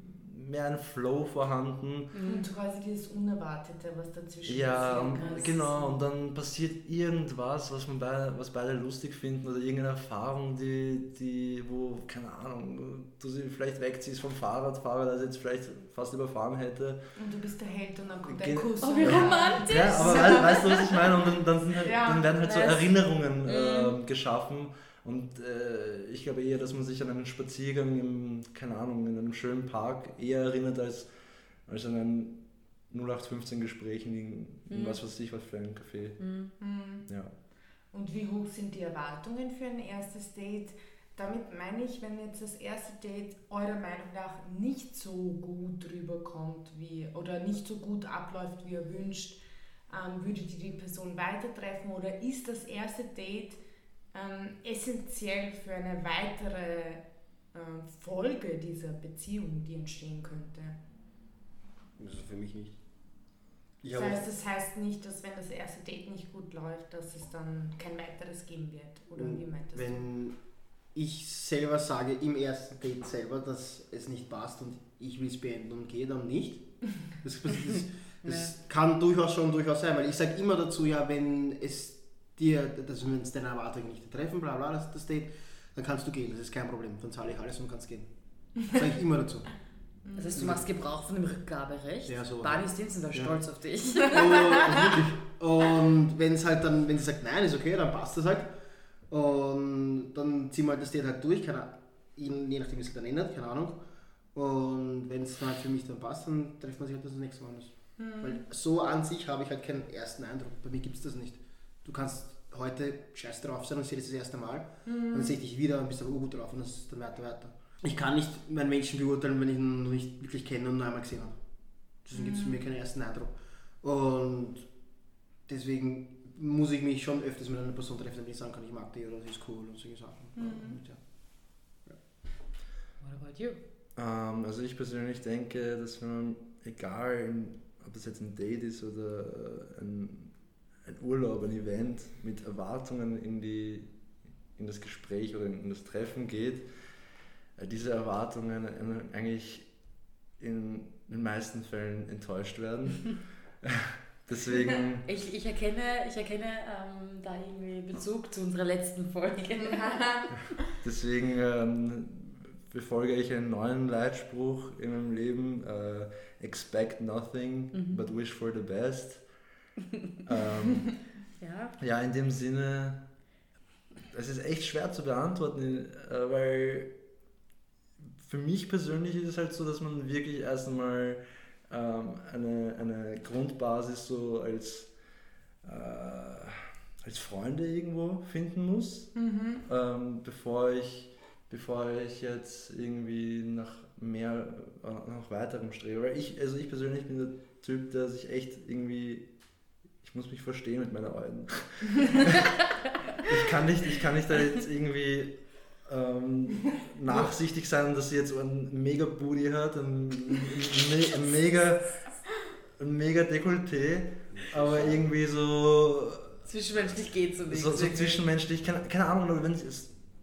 mehr ein Flow vorhanden. Und quasi dieses Unerwartete, was dazwischen Ja, passieren und, kann. genau, und dann passiert irgendwas, was man beide, was beide lustig finden oder irgendeine Erfahrung, die, die, wo, keine Ahnung, du sie vielleicht wegziehst vom Fahrradfahrer, das jetzt vielleicht fast überfahren hätte. Und du bist der Held und dann kommt Ge- ein Kuss. Oh, wie romantisch! Ja, aber weißt, weißt du, was ich meine? Und dann, dann, sind halt, Ja, dann werden halt so. Erinnerungen ähm, geschaffen. Und äh, ich glaube eher, dass man sich an einen Spaziergang im, keine Ahnung, in einem schönen Park eher erinnert als, als an ein 0815 Gespräch in, in Mhm. was weiß ich, was für ein Café. Mhm. Mhm. Ja. Und wie hoch sind die Erwartungen für ein erstes Date? Damit meine ich, wenn jetzt das erste Date eurer Meinung nach nicht so gut rüberkommt wie oder nicht so gut abläuft, wie ihr wünscht, ähm, würdet ihr die Person weiter treffen oder ist das erste Date ähm, essentiell für eine weitere ähm, Folge dieser Beziehung, die entstehen könnte? Also für mich nicht. Ich Das heißt, das heißt nicht, dass wenn das erste Date nicht gut läuft, dass es dann kein weiteres geben wird. Oder wie meintest du? wenn ich selber sage im ersten Date selber, dass es nicht passt und ich will es beenden und gehe dann nicht. Das, das, das, das kann durchaus schon durchaus sein, weil ich sage immer dazu, ja, wenn es dir, dass wenn es deine Erwartungen nicht treffen, bla bla, das, das Date, dann kannst du gehen, das ist kein Problem, dann zahle ich alles und kannst gehen. Das sage ich immer dazu. Das heißt, du machst Gebrauch von dem Rückgaberecht. Ja, so. Barney Stinson war Ja. stolz auf dich. Und, wirklich. und wenn es halt dann, wenn sie sagt, nein, ist okay, dann passt das halt. Und dann ziehen wir halt das Date halt durch, keine, je je nachdem, wie es sich dann ändert, keine Ahnung. Und wenn es dann halt für mich dann passt, dann trifft man sich halt das nächste Mal. Hm. Weil so an sich habe ich halt keinen ersten Eindruck. Bei mir gibt es das nicht. Du kannst heute scheiß drauf sein und sehe das das erste Mal. Dann sehe ich dich wieder und bist aber gut drauf und das ist dann weiter, weiter. Ich kann nicht meinen Menschen beurteilen, wenn ich ihn noch nicht wirklich kenne und nur einmal gesehen habe. Deswegen gibt es für mich keinen ersten Eindruck. Und deswegen muss ich mich schon öfters mit einer Person treffen, damit ich sagen kann, ich mag die oder sie ist cool und solche Sachen. Und, ja. What about you? Ähm, also ich persönlich denke, dass wenn man, egal ob das jetzt ein Date ist oder ein, ein Urlaub, ein Event, mit Erwartungen in, die, in das Gespräch oder in, das Treffen geht, äh, diese Erwartungen äh, eigentlich in den meisten Fällen enttäuscht werden. Deswegen, Ich, ich erkenne, ich erkenne ähm, da irgendwie Bezug zu unserer letzten Folge. deswegen ähm, befolge ich einen neuen Leitspruch in meinem Leben: äh, Expect nothing, Mhm. but wish for the best. Ähm, Ja. Ja, in dem Sinne, es ist echt schwer zu beantworten, äh, weil für mich persönlich ist es halt so, dass man wirklich erst einmal ähm, eine, eine Grundbasis so als, äh, als Freunde irgendwo finden muss, Mhm. ähm, bevor, ich, bevor ich jetzt irgendwie nach mehr, äh, nach weiterem strebe. Weil ich, also ich persönlich bin der Typ, der sich echt irgendwie muss mich verstehen mit meiner Alten. ich, kann nicht, ich kann nicht da jetzt irgendwie ähm, nachsichtig sein, dass sie jetzt so ein mega Booty hat, ein, ein, mega, ein mega Dekolleté, aber irgendwie so, Zwischenmenschlich geht so nicht. so, so zwischenmenschlich, keine, keine Ahnung, aber wenn sie,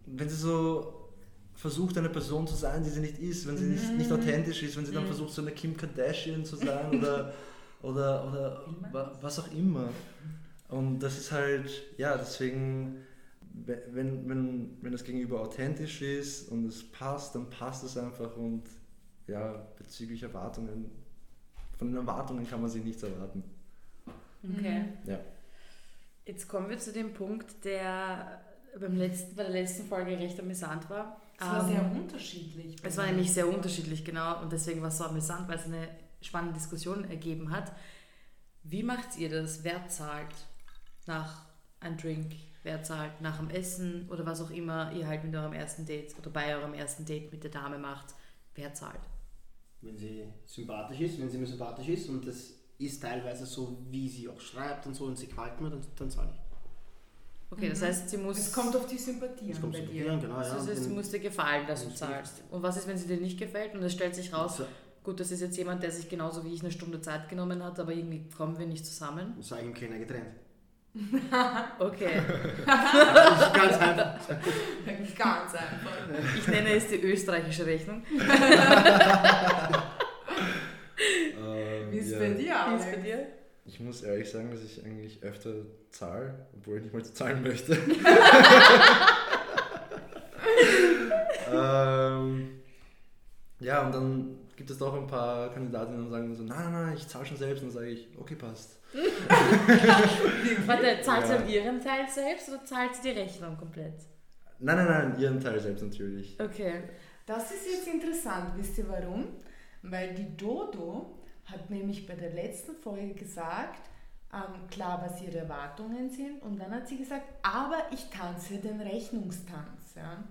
wenn sie so versucht, eine Person zu sein, die sie nicht ist, wenn sie nicht, nicht authentisch ist, wenn sie dann Mhm. versucht, so eine Kim Kardashian zu sein oder, oder, oder wa- was auch immer. Und das ist halt, ja, deswegen, we- wenn, wenn, wenn das Gegenüber authentisch ist und es passt, dann passt es einfach und ja, bezüglich Erwartungen, von den Erwartungen kann man sich nichts erwarten. Okay. Ja. Jetzt kommen wir zu dem Punkt, der beim letzten, bei der letzten Folge recht amüsant war. Es war Ähm, sehr unterschiedlich. Es war nämlich sehr unterschiedlich, genau. Und deswegen war es so amüsant, weil es eine spannende Diskussion ergeben hat. Wie macht ihr das? Wer zahlt? nach einem Drink, wer zahlt nach dem Essen oder was auch immer ihr halt mit eurem ersten Date oder bei eurem ersten Date mit der Dame macht, wer zahlt. Wenn sie sympathisch ist, wenn sie mir sympathisch ist und das ist teilweise so, wie sie auch schreibt und so und sie gefällt mir, dann, dann zahle ich. Okay, das heißt, sie muss. Es kommt auf die Sympathie Es an kommt bei dir. ja, genau, ja. das heißt, sie muss dir gefallen, dass du zahlst. Und was ist, wenn sie dir nicht gefällt und es stellt sich raus, gut, das ist jetzt jemand, der sich genauso wie ich eine Stunde Zeit genommen hat, aber irgendwie kommen wir nicht zusammen? Dann sage ich ihm keiner getrennt. Okay, Ganz einfach. Ganz einfach. ich nenne es die österreichische Rechnung. Ähm, Wie ist ja. bei dir, Wie ist bei dir? Ich muss ehrlich sagen, dass ich eigentlich öfter zahle, obwohl ich nicht mal zahlen möchte. ähm, ja, und dann gibt es doch ein paar Kandidatinnen, die sagen so, nein, nein, nein, ich zahle schon selbst. Und dann sage ich, okay, passt. Warte, zahlt sie Ja. an ihren Teil selbst oder zahlt sie die Rechnung komplett? Nein, nein, nein, ihren Teil selbst natürlich. Okay. Das ist jetzt interessant, wisst ihr warum? Weil die Dodo hat nämlich bei der letzten Folge gesagt, ähm, klar, was ihre Erwartungen sind, und dann hat sie gesagt, aber ich tanze den Rechnungstanz. Ja?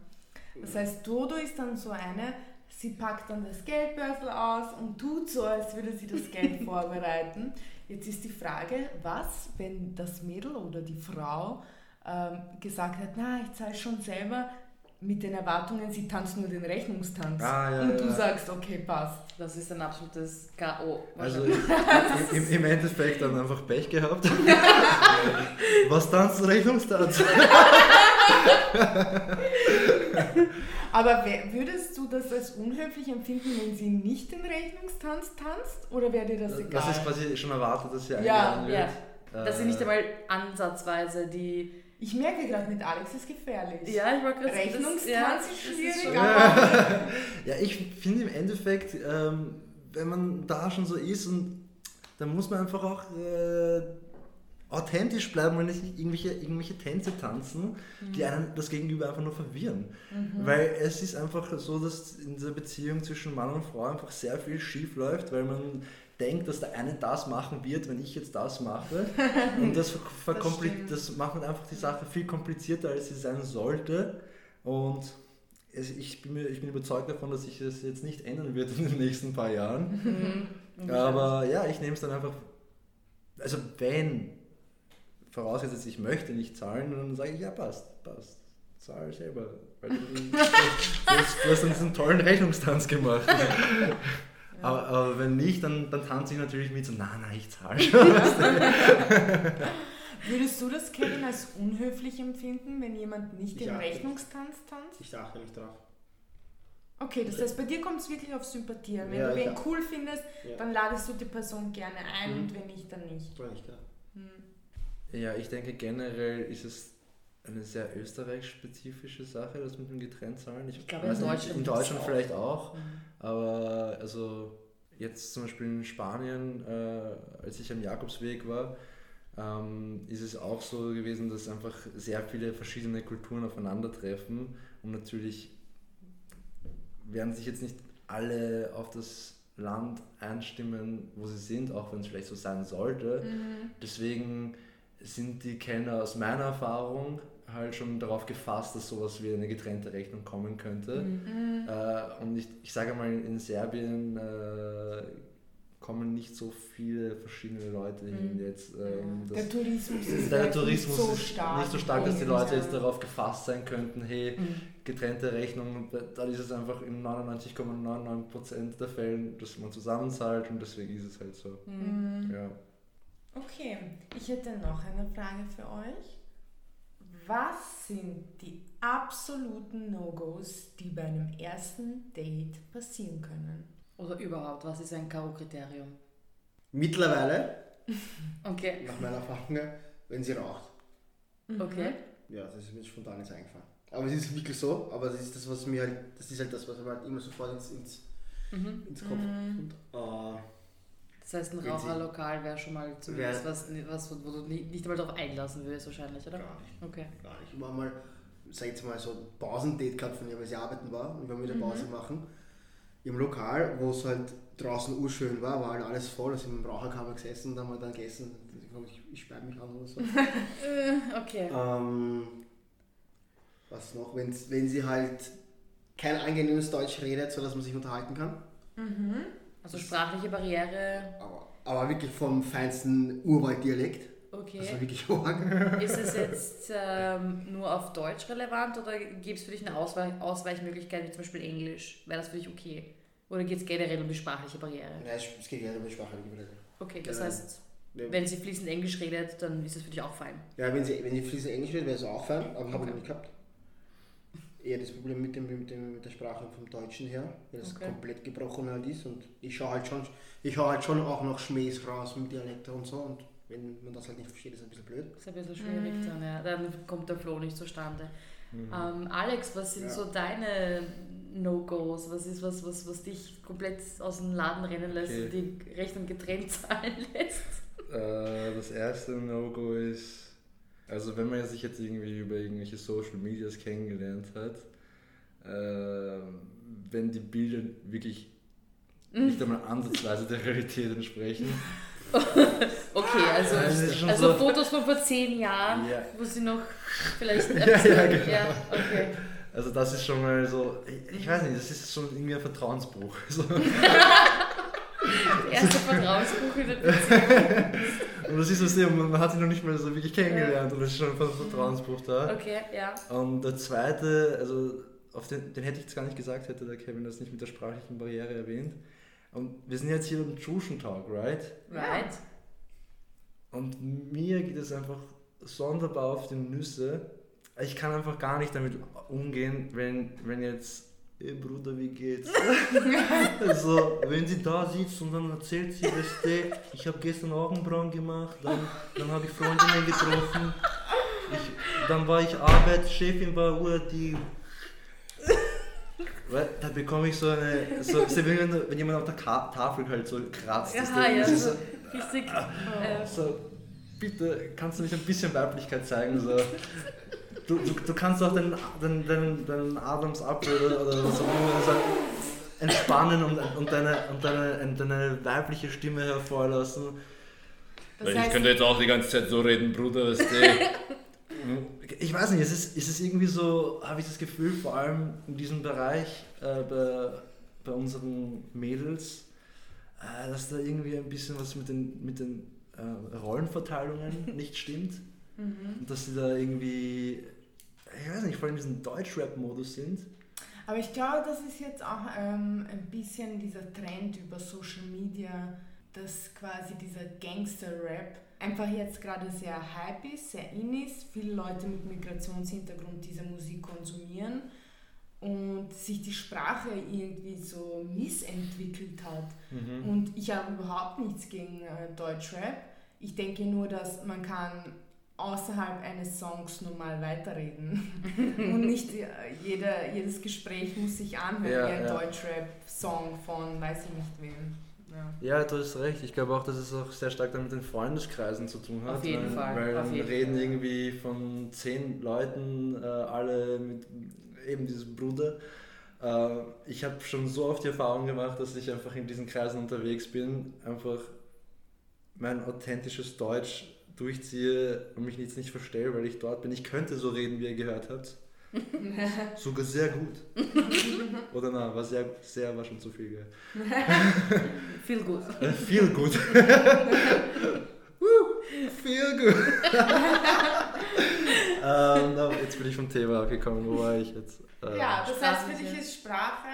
Das heißt, Dodo ist dann so eine, sie packt dann das Geldbörsel aus und tut so, als würde sie das Geld vorbereiten. Jetzt ist die Frage, was, wenn das Mädel oder die Frau ähm, gesagt hat, na, ich zahle schon selber, mit den Erwartungen, sie tanzt nur den Rechnungstanz. Ah, ja, und du ja. sagst, okay, passt. Das ist ein absolutes K.O. Also wahrscheinlich. im, im Endeffekt dann einfach Pech gehabt. Was tanzt Rechnungstanz? Aber wer- würdest du das als unhöflich empfinden, wenn sie nicht den Rechnungstanz tanzt? Oder wäre dir das egal? Das ist quasi schon erwartet, dass sie Ja, eingeladen wird. ja. Dass sie nicht Äh, einmal ansatzweise die. ich merke gerade, mit Alex ist gefährlich. Ja, ich wollte gerade Rechnungstanz ja, ist schwierig, aber Ja, ich finde im Endeffekt, ähm, wenn man da schon so ist, und dann muss man einfach auch äh, authentisch bleiben und nicht irgendwelche, irgendwelche Tänze tanzen, die einen das Gegenüber einfach nur verwirren. Weil es ist einfach so, dass in dieser Beziehung zwischen Mann und Frau einfach sehr viel schief läuft, weil man denkt, dass der eine das machen wird, wenn ich jetzt das mache. Und das, verkompli stimmt. das macht einfach die Sache viel komplizierter, als sie sein sollte. Und ich, bin mir, ich bin überzeugt davon, dass sich das jetzt nicht ändern wird in den nächsten paar Jahren. Mhm. Aber ja, ich nehme es dann einfach. Also, wenn, vorausgesetzt, ich möchte nicht zahlen, dann sage ich, ja, passt, passt. Zahl selber. Weil du, du, hast, du hast dann diesen tollen Rechnungstanz gemacht. Aber, aber wenn nicht, dann, dann tanze ich natürlich mit so, na, na, ich zahle schon. würdest du das, Kevin, als unhöflich empfinden, wenn jemand nicht Ich den achte. Rechnungstanz tanzt? Ich achte nicht drauf. Okay, das heißt, bei dir kommt es wirklich auf Sympathie an. Wenn Ja, du wen ja. cool findest, Ja. dann ladest du die Person gerne ein Mhm. und wenn nicht, dann nicht. War nicht klar. Hm. Ja, ich denke generell ist es eine sehr österreich-spezifische Sache, das mit dem Getrennt-Zahlen. Ich glaube, in Deutschland in Deutschland auch. vielleicht auch. Mhm. Aber also jetzt zum Beispiel in Spanien, äh, als ich am Jakobsweg war, ähm, ist es auch so gewesen, dass einfach sehr viele verschiedene Kulturen aufeinandertreffen und natürlich werden sich jetzt nicht alle auf das Land einstimmen, wo sie sind, auch wenn es vielleicht so sein sollte. Mhm. Deswegen sind die Kellner aus meiner Erfahrung halt schon darauf gefasst, dass sowas wie eine getrennte Rechnung kommen könnte. Mhm. Äh, und ich, ich sage mal, in Serbien äh, kommen nicht so viele verschiedene Leute hin Mhm. jetzt. Ähm, Der das, Tourismus ist der vielleicht Tourismus nicht so ist stark. nicht so stark, dass die Leute jetzt darauf gefasst sein könnten, hey, Mhm. getrennte Rechnung, dann ist es einfach in 99,99% der Fällen, dass man zusammenzahlt und deswegen ist es halt so. Mhm. Ja. Okay, ich hätte noch eine Frage für euch. Was sind die absoluten No-Gos, die bei einem ersten Date passieren können? Oder überhaupt, was ist ein K.O.-Kriterium? Mittlerweile, Okay. nach meiner Erfahrung, wenn sie raucht. Okay. Ja, das ist mir spontan jetzt eingefallen. Aber es ist wirklich so, aber das ist das, was mir halt, das ist halt das, was mir halt immer sofort ins, ins, Mhm. ins Kopf Mhm. kommt. Äh, Das heißt, ein Raucherlokal wäre schon mal zumindest was, was, wo du nicht, nicht einmal darauf einlassen würdest, wahrscheinlich, oder? gar nicht. Okay. Gar nicht. Ich war mal, sag ich jetzt mal, so Pausendate gehabt von ihr, weil sie arbeiten war und wir wieder Mhm. Pause machen. Im Lokal, wo es halt draußen urschön war, war halt alles voll, also im Raucherkammer gesessen und haben wir dann gegessen. Ich, ich sperre mich an oder so. Äh, okay. ähm, was noch? Wenn, wenn sie halt kein angenehmes Deutsch redet, sodass man sich unterhalten kann. Also sprachliche Barriere, Aber, aber wirklich vom feinsten Urwalddialekt. okay. Das war wirklich arg. Ist es jetzt ähm, nur auf Deutsch relevant oder gibt es für dich eine Ausweich Ausweichmöglichkeit wie zum Beispiel Englisch? Wäre das für dich okay? Oder geht es generell um die sprachliche Barriere? Nein, es geht ja um die Sprache. Okay, das Ja. heißt, wenn sie fließend Englisch redet, dann ist das für dich auch fein. Ja, wenn sie, wenn sie fließend Englisch redet, wäre es auch fein, aber habe Okay. ich nicht gehabt. Eher das Problem mit, dem, mit, dem, mit der Sprache vom Deutschen her, weil es Okay. komplett gebrochen halt ist und ich schaue halt schon, ich schaue halt schon auch noch Schmähs raus mit Dialekt und so und wenn man das halt nicht versteht, ist es ein bisschen blöd. Das ist ein bisschen schwierig Mhm. dann, ja. Dann kommt der Flow nicht zustande. Mhm. Ähm, Alex, was sind Ja. so deine No-Gos? Was ist was, was, was dich komplett aus dem Laden rennen lässt Okay. und die Rechnung getrennt zahlen lässt? Äh, das erste No-Go ist, also wenn man sich jetzt irgendwie über irgendwelche Social Medias kennengelernt hat, äh, wenn die Bilder wirklich nicht einmal ansatzweise der Realität entsprechen. Okay, also, schon also so- Fotos von vor zehn Jahren, Ja. wo sie noch vielleicht. Ja, ja, genau. ja okay. Also das ist schon mal so, ich, ich weiß nicht, das ist schon irgendwie ein Vertrauensbruch. So. Erster Vertrauensbuch in der Beziehung. Und das ist das Ding, man hat sich noch nicht mal so wirklich kennengelernt und es ist schon ein Vertrauensbruch da. Okay, ja. Und der zweite, also auf den, den hätte ich jetzt gar nicht gesagt, hätte der Kevin das nicht mit der sprachlichen Barriere erwähnt. Und wir sind jetzt hier beim Tschuschen Talk, right? Right. Und mir geht es einfach sonderbar auf die Nüsse. Ich kann einfach gar nicht damit umgehen, wenn, wenn jetzt, hey Bruder, wie geht's? also, wenn sie da sitzt und dann erzählt sie, weißt du, ich habe gestern Augenbrauen gemacht, dann, dann habe ich Freundinnen getroffen, ich, dann war ich Arbeit, Chefin war Uhr, die... Da bekomme ich so eine, so, wenn, wenn jemand auf der Ka Tafel halt so kratzt. Aha, ja, so richtig. Äh, so, bitte, kannst du nicht ein bisschen Weiblichkeit zeigen? So. Du, du, du kannst auch deinen, deinen, deinen, deinen Adamsapfel oder, oder so, entspannen und, und, deine, und deine, deine weibliche Stimme hervorlassen. Das Weil ich heißt, könnte jetzt auch die ganze Zeit so reden, Bruder, weißt du. Ich weiß nicht, es ist, es ist irgendwie so, habe ich das Gefühl, vor allem in diesem Bereich äh, bei, bei unseren Mädels, äh, dass da irgendwie ein bisschen was mit den, mit den äh, Rollenverteilungen nicht stimmt. Und dass sie da irgendwie, ich weiß nicht, vor allem in diesem Deutschrap-Modus sind. Aber ich glaube, das ist jetzt auch ähm, ein bisschen dieser Trend über Social Media, dass quasi dieser Gangster-Rap einfach jetzt gerade sehr hype ist, sehr in ist. Viele Leute mit Migrationshintergrund diese Musik konsumieren und sich die Sprache irgendwie so missentwickelt hat. Und ich habe überhaupt nichts gegen äh, Deutschrap. Ich denke nur, dass man kann außerhalb eines Songs normal weiterreden. Und nicht äh, jeder, jedes Gespräch muss sich anhören Ja, wie ein ja. Deutschrap-Song von weiß ich nicht wem. Ja. Ja, du hast recht. Ich glaube auch, dass es auch sehr stark dann mit den Freundeskreisen zu tun hat. Auf jeden weil, Fall, Weil dann reden Fall. irgendwie von zehn Leuten, äh, alle mit eben diesem Bruder. Äh, ich habe schon so oft die Erfahrung gemacht, dass ich einfach in diesen Kreisen unterwegs bin, einfach mein authentisches Deutsch durchziehe und mich jetzt nicht verstelle, weil ich dort bin. Ich könnte so reden, wie ihr gehört habt. Sogar sehr gut. Oder na, war sehr, sehr, war schon zu viel. Gell? viel gut. Äh, Viel gut. Viel gut. Ähm, jetzt bin ich vom Thema abgekommen. Wo war ich jetzt? Äh, Ja, das heißt, für dich ist Sprache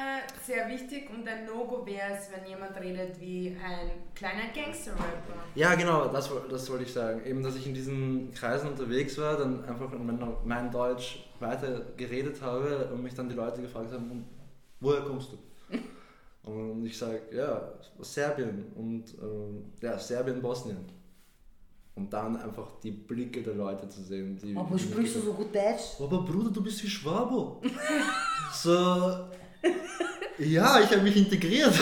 sehr wichtig und ein No-Go wäre es, wenn jemand redet wie ein kleiner Gangster-Rapper. Ja, genau, das, das wollte ich sagen. Eben, dass ich in diesen Kreisen unterwegs war, dann einfach in mein, mein Deutsch weiter geredet habe und mich dann die Leute gefragt haben, "Und woher kommst du? Und ich sage, ja, aus Serbien und ähm, ja, Serbien, Bosnien. Und dann einfach die Blicke der Leute zu sehen. Die, Aber sprichst du so gut Deutsch? Aber Bruder, du bist wie Schwabo. so. Ja, ich habe mich integriert.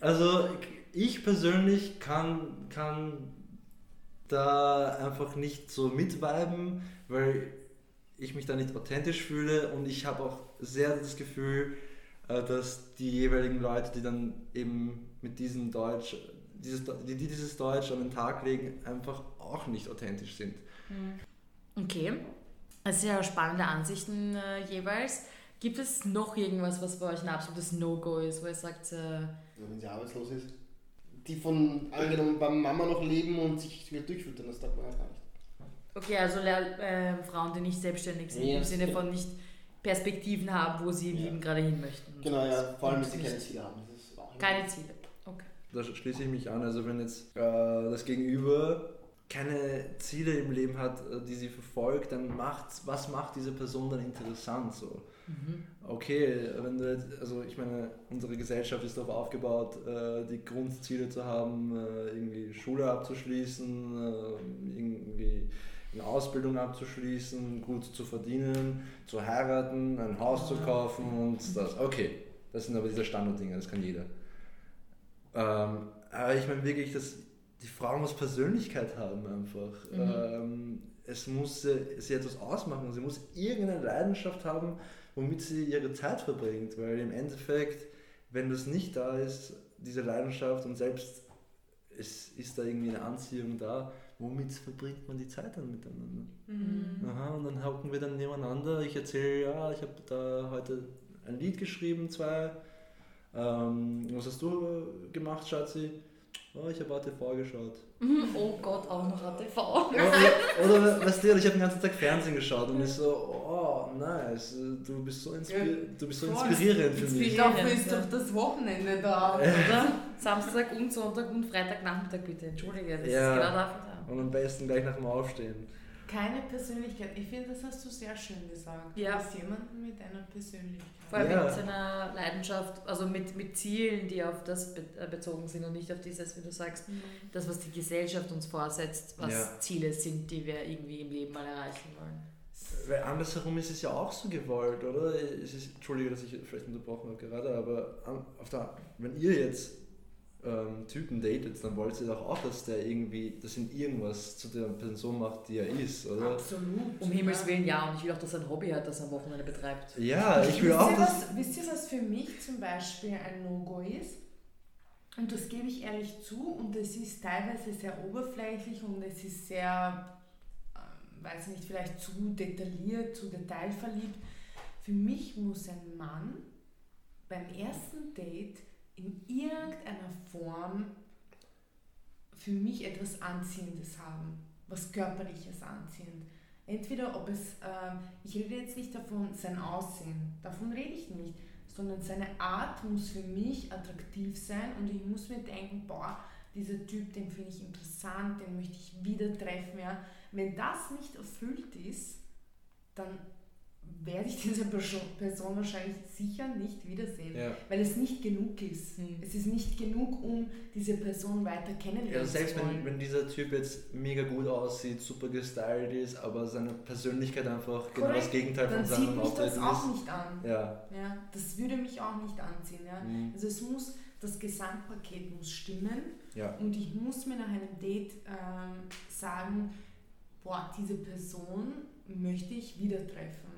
also ich persönlich kann, kann da einfach nicht so mitviben, weil ich mich da nicht authentisch fühle und ich habe auch sehr das Gefühl, äh, dass die jeweiligen Leute, die dann eben mit diesem Deutsch, dieses, die, die dieses Deutsch an den Tag legen, einfach auch nicht authentisch sind. Okay. Also sehr spannende Ansichten äh, jeweils. Gibt es noch irgendwas, was bei euch ein absolutes No-Go ist, wo ihr sagt, äh, wenn sie arbeitslos ist. Die von, angenommen, beim Mama noch leben und sich wieder durchfüttern, das darf man halt gar nicht. okay, also äh, Frauen, die nicht selbstständig sind, Ja, im Sinne von nicht Perspektiven haben, wo sie im Ja. Leben gerade hin möchten. Genau, ja, vor allem, dass sie keine Ziele haben. Das ist auch Keine Ziele. Da schließe ich mich an. Also wenn jetzt äh, das Gegenüber keine Ziele im Leben hat, äh, die sie verfolgt, dann macht's, was macht diese Person dann interessant so? Mhm. Okay, wenn du jetzt, also ich meine, unsere Gesellschaft ist darauf aufgebaut, äh, die Grundziele zu haben, äh, irgendwie Schule abzuschließen, äh, irgendwie eine Ausbildung abzuschließen, gut zu verdienen, zu heiraten, ein Haus zu kaufen und das. Okay, das sind aber diese Standarddinge, das kann jeder. Ähm, aber ich meine wirklich, dass die Frau muss Persönlichkeit haben einfach. Mhm. Ähm, es muss sie, sie etwas ausmachen. Sie muss irgendeine Leidenschaft haben, womit sie ihre Zeit verbringt. Weil im Endeffekt, wenn das nicht da ist, diese Leidenschaft und selbst es ist da irgendwie eine Anziehung da, womit verbringt man die Zeit dann miteinander? Mhm. Aha, und dann hocken wir dann nebeneinander. Ich erzähle, ja, ich habe da heute ein Lied geschrieben, zwei. Ähm, was hast du äh, gemacht, Schatzi? Oh, ich habe ATV geschaut. Oh Gott, auch noch ATV. Oder, oder weißt du, ich habe den ganzen Tag Fernsehen geschaut und ich so, oh, nice, du bist so, inspir Ja, du bist so inspirierend für mich. Inspirierend. Dafür ist doch das Wochenende da. Oder? Samstag und Sonntag und Freitagnachmittag bitte. Entschuldige, das Ja. ist genau dafür da. Und am besten gleich nach dem Aufstehen. Keine Persönlichkeit. Ich finde, das hast du sehr schön gesagt. Ja. Du bist jemanden mit einer Persönlichkeit. Vor allem Ja. mit seiner Leidenschaft, also mit, mit Zielen, die auf das äh, bezogen sind und nicht auf dieses, wie du sagst, das, was die Gesellschaft uns vorsetzt, was Ja. Ziele sind, die wir irgendwie im Leben mal erreichen wollen. Weil andersherum ist es ja auch so gewollt, oder? Es ist, Entschuldige, dass ich vielleicht unterbrochen habe gerade, aber auf der, wenn ihr jetzt ähm, Typen datet, dann wollt ihr doch auch, dass der irgendwie, dass ihn irgendwas zu der Person macht, die er ist, oder? Absolut. Um Himmels Willen ja, und ich will auch, dass er ein Hobby hat, das er am Wochenende betreibt. Ja, ich will wisst, auch, ihr, was, wisst ihr, was für mich zum Beispiel ein No-Go ist? Und das gebe ich ehrlich zu und es ist teilweise sehr oberflächlich und es ist sehr, ähm, weiß nicht, vielleicht zu detailliert, zu detailverliebt. Für mich muss ein Mann beim ersten Date in irgendeiner Form für mich etwas Anziehendes haben, was körperliches anziehend. Entweder ob es, ähm, ich rede jetzt nicht davon, sein Aussehen, davon rede ich nicht, sondern seine Art muss für mich attraktiv sein und ich muss mir denken, boah, dieser Typ, den finde ich interessant, den möchte ich wieder treffen. Ja. Wenn das nicht erfüllt ist, dann werde ich diese Perso- Person wahrscheinlich sicher nicht wiedersehen, Ja. weil es nicht genug ist. Hm. Es ist nicht genug, um diese Person weiter kennenlernen Ja, selbst zu wollen. wenn, wenn dieser Typ jetzt mega gut aussieht, super gestylt ist, aber seine Persönlichkeit einfach genau das Korrekt, Gegenteil dann von seinem mich das Auftreten auch ist. nicht an. Ja. Ja, das würde mich auch nicht anziehen. Ja. Mhm. Also es muss, das Gesamtpaket muss stimmen Ja. und ich muss mir nach einem Date ähm, sagen, boah, diese Person möchte ich wieder treffen.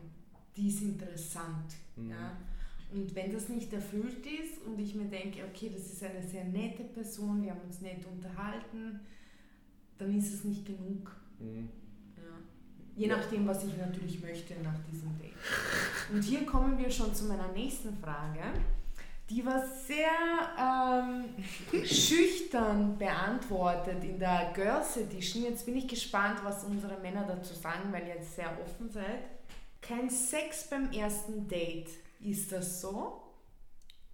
Die ist interessant. Mhm. Ja. Und wenn das nicht erfüllt ist und ich mir denke, okay, das ist eine sehr nette Person, wir haben uns nett unterhalten, dann ist es nicht genug. Mhm. Ja. Je nachdem, was ich natürlich möchte nach diesem Date. Und hier kommen wir schon zu meiner nächsten Frage. Die war sehr ähm, schüchtern beantwortet in der Girls Edition. Jetzt bin ich gespannt, was unsere Männer dazu sagen, weil ihr jetzt sehr offen seid. Kein Sex beim ersten Date. Ist das so?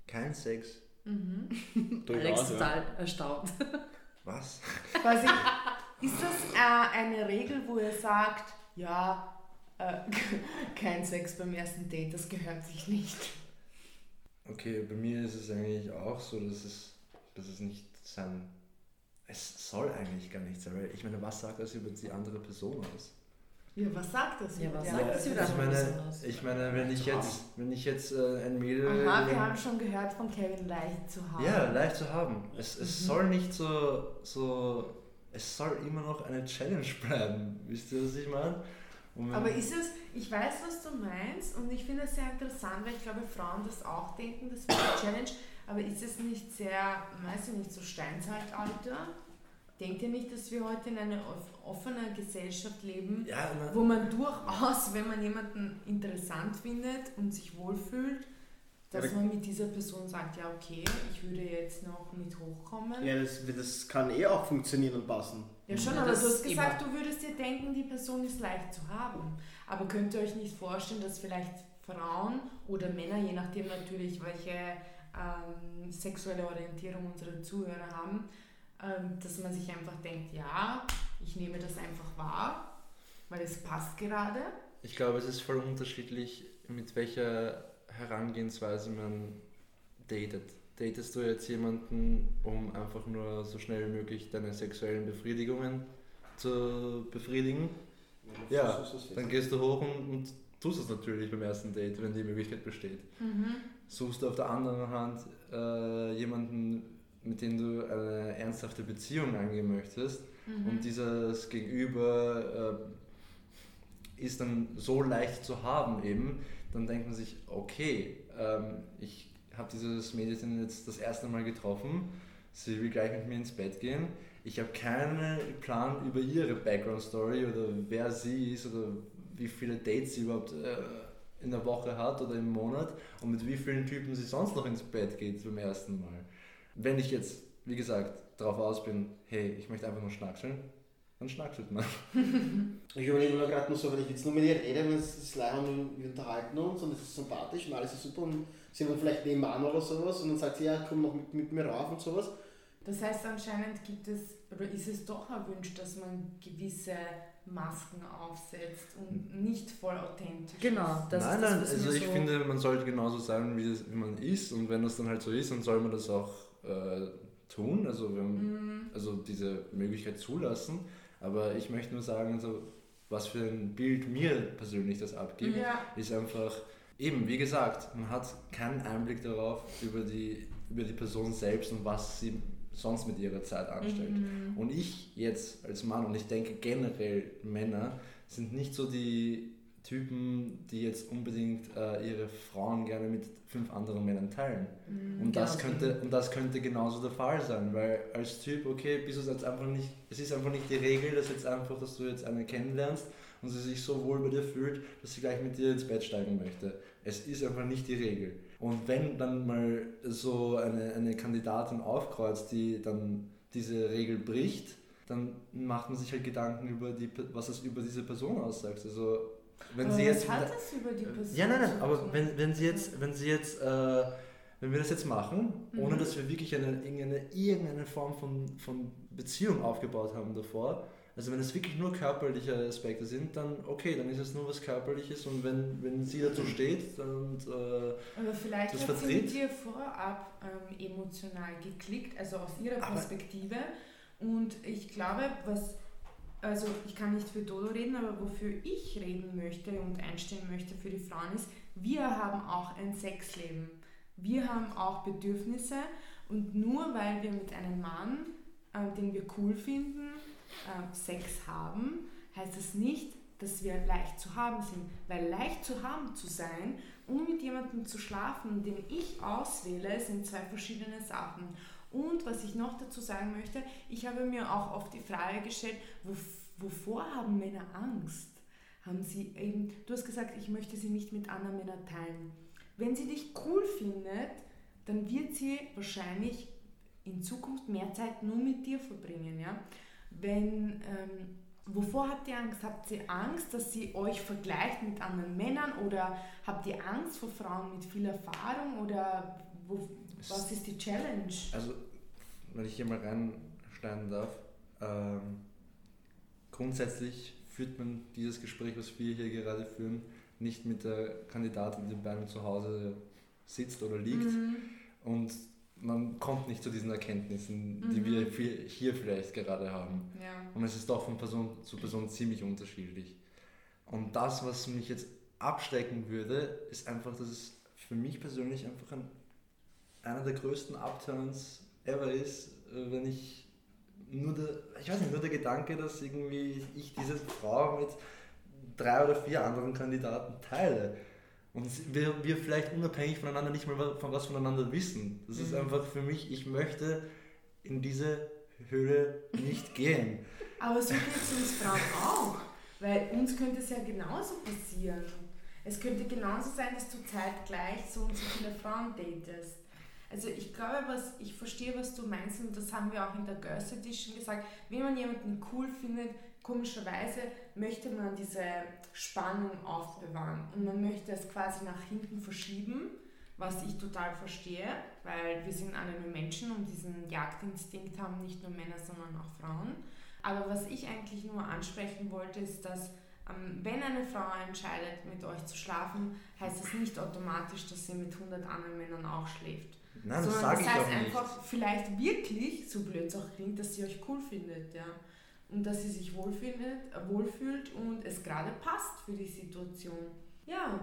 Kein Sex. Mhm. Alex ja. total erstaunt. Was? Quasi, ist das äh, eine Regel, wo ihr sagt, ja, äh, kein Sex beim ersten Date, das gehört sich nicht? Okay, bei mir ist es eigentlich auch so, dass es, dass es nicht sein. Es soll eigentlich gar nicht sein, weil ich meine, was sagt das über die andere Person aus? Ja, was sagt das? Ja, was die sagt das über ich meine, ich meine, wenn ich jetzt, wenn ich jetzt äh, ein Mädel. Aha, wir haben schon gehört von Kevin leicht zu haben. Ja, leicht zu haben. Es, es Mhm. soll nicht so, so. Es soll immer noch eine Challenge bleiben. Wisst ihr, was ich meine? Aber ist es, ich weiß, was du meinst und ich finde es sehr interessant, weil ich glaube, Frauen das auch denken, das wäre eine Challenge, aber ist es nicht sehr, weiß ich nicht, so Steinzeitalter? Denkt ihr nicht, dass wir heute in einer off- offener Gesellschaft leben, ja, na, wo man durchaus, wenn man jemanden interessant findet und sich wohlfühlt, dass man mit dieser Person sagt, ja okay, ich würde jetzt noch mit hochkommen. Ja, das, das kann eh auch funktionieren und passen. Ja schon, Ja, aber das du hast gesagt, du würdest dir denken, die Person ist leicht zu haben. Aber könnt ihr euch nicht vorstellen, dass vielleicht Frauen oder Männer, je nachdem natürlich, welche ähm, sexuelle Orientierung unsere Zuhörer haben, dass man sich einfach denkt, ja, ich nehme das einfach wahr, weil es passt gerade. Ich glaube, es ist voll unterschiedlich, mit welcher Herangehensweise man datet. Datest du jetzt jemanden, um einfach nur so schnell wie möglich deine sexuellen Befriedigungen zu befriedigen? Ja, Dann gehst du hoch und, und tust es natürlich beim ersten Date, wenn die Möglichkeit besteht. Suchst du auf der anderen Hand äh, jemanden, mit dem du eine ernsthafte Beziehung angehen möchtest Mhm. und dieses Gegenüber äh, ist dann so leicht zu haben eben, dann denkt man sich, okay, ähm, ich habe dieses Mädchen jetzt das erste Mal getroffen, sie will gleich mit mir ins Bett gehen, ich habe keinen Plan über ihre Background-Story oder wer sie ist oder wie viele Dates sie überhaupt äh, in der Woche hat oder im Monat und mit wie vielen Typen sie sonst noch ins Bett geht zum ersten Mal. Wenn ich jetzt, wie gesagt, darauf aus bin, hey, ich möchte einfach nur schnackseln, dann schnackselt man. Ich überlege mir gerade nur so, wenn ich jetzt nur mit ihr rede, wenn es ist leid und wir unterhalten uns und es ist sympathisch und alles ist super und sie wohnt vielleicht nebenan oder sowas und dann sagt sie, ja, komm noch mit, mit mir rauf und sowas. Das heißt, anscheinend gibt es, oder ist es doch erwünscht, dass man gewisse Masken aufsetzt und nicht voll authentisch Genau, ist. das nein, ist das, nein, also ich so finde, man sollte genauso sein, wie, das, wie man ist und wenn das dann halt so ist, dann soll man das auch äh, tun, also, wenn, Mhm. also diese Möglichkeit zulassen. Aber ich möchte nur sagen, also, was für ein Bild mir persönlich das abgibt, Ja, ist einfach, eben wie gesagt, man hat keinen Einblick darauf über die, über die Person selbst und was sie sonst mit ihrer Zeit anstellt. Mhm. Und ich jetzt als Mann, und ich denke generell Männer, sind nicht so die Typen, die jetzt unbedingt äh, ihre Frauen gerne mit fünf anderen Männern teilen. Mhm. Und das, könnte, und das könnte genauso der Fall sein, weil als Typ, okay, bist du jetzt einfach nicht, es ist einfach nicht die Regel, dass jetzt einfach, dass du jetzt eine kennenlernst und sie sich so wohl bei dir fühlt, dass sie gleich mit dir ins Bett steigen möchte. Es ist einfach nicht die Regel. Und wenn dann mal so eine, eine Kandidatin aufkreuzt, die dann diese Regel bricht, dann macht man sich halt Gedanken über die, was es über diese Person aussagt. Also wenn Aber sie jetzt hat das über die Person? ja, nein, nein, aber wenn, wenn sie jetzt, wenn sie jetzt, äh, wenn wir das jetzt machen, ohne Mhm. dass wir wirklich eine, irgendeine, irgendeine Form von, von Beziehung aufgebaut haben davor, also wenn es wirklich nur körperliche Aspekte sind, dann okay, dann ist es nur was Körperliches und wenn, wenn sie dazu steht und äh, Aber vielleicht das hat sie vertritt- mit dir vorab ähm, emotional geklickt, also aus ihrer Perspektive. Und ich glaube, was, also ich kann nicht für Dodo reden, aber wofür ich reden möchte und einstehen möchte für die Frauen ist, wir haben auch ein Sexleben. Wir haben auch Bedürfnisse und nur weil wir mit einem Mann, äh, den wir cool finden, äh, Sex haben, heißt es nicht, dass wir leicht zu haben sind. Weil leicht zu haben zu sein und mit jemandem zu schlafen, den ich auswähle, sind zwei verschiedene Sachen. Und was ich noch dazu sagen möchte, ich habe mir auch oft die Frage gestellt, wovor haben Männer Angst? Haben sie eben, du hast gesagt, ich möchte sie nicht mit anderen Männern teilen. Wenn sie dich cool findet, dann wird sie wahrscheinlich in Zukunft mehr Zeit nur mit dir verbringen. Ja? Wenn, ähm, wovor habt ihr Angst? Habt ihr Angst, dass sie euch vergleicht mit anderen Männern oder habt ihr Angst vor Frauen mit viel Erfahrung oder wo, was ist die Challenge? also wenn ich hier mal reinschneiden darf, ähm, grundsätzlich führt man dieses Gespräch, was wir hier gerade führen, nicht mit der Kandidatin, die bei einem zu Hause sitzt oder liegt. Mhm. Und man kommt nicht zu diesen Erkenntnissen, die Mhm. wir vi- hier vielleicht gerade haben. Ja. Und es ist doch von Person zu Person ziemlich unterschiedlich. Und das, was mich jetzt abschrecken würde, ist einfach, dass es für mich persönlich einfach ein, einer der größten Upturns ever ist, äh, wenn ich nur der, ich weiß nicht, nur der Gedanke, dass irgendwie ich diese Frau mit drei oder vier anderen Kandidaten teile. Und wir, wir vielleicht unabhängig voneinander nicht mal von was voneinander wissen. Das ist Mhm. einfach für mich, ich möchte in diese Höhle nicht gehen. Aber so geht es uns Frauen auch. Weil uns könnte es ja genauso passieren. Es könnte genauso sein, dass du zeitgleich so und so viele Frauen datest. Also ich glaube, was ich verstehe, was du meinst und das haben wir auch in der Girls Edition gesagt. Wenn man jemanden cool findet, komischerweise möchte man diese Spannung aufbewahren und man möchte es quasi nach hinten verschieben, was ich total verstehe, weil wir sind alle nur Menschen und diesen Jagdinstinkt haben nicht nur Männer, sondern auch Frauen. Aber was ich eigentlich nur ansprechen wollte, ist, dass ähm, wenn eine Frau entscheidet, mit euch zu schlafen, heißt es nicht automatisch, dass sie mit 100 anderen Männern auch schläft. Nein, das sage ich heißt auch nicht. einfach vielleicht wirklich, so blöd es auch klingt, dass sie euch cool findet, ja. Und dass sie sich wohlfindet, äh, wohlfühlt und es gerade passt für die Situation. Ja,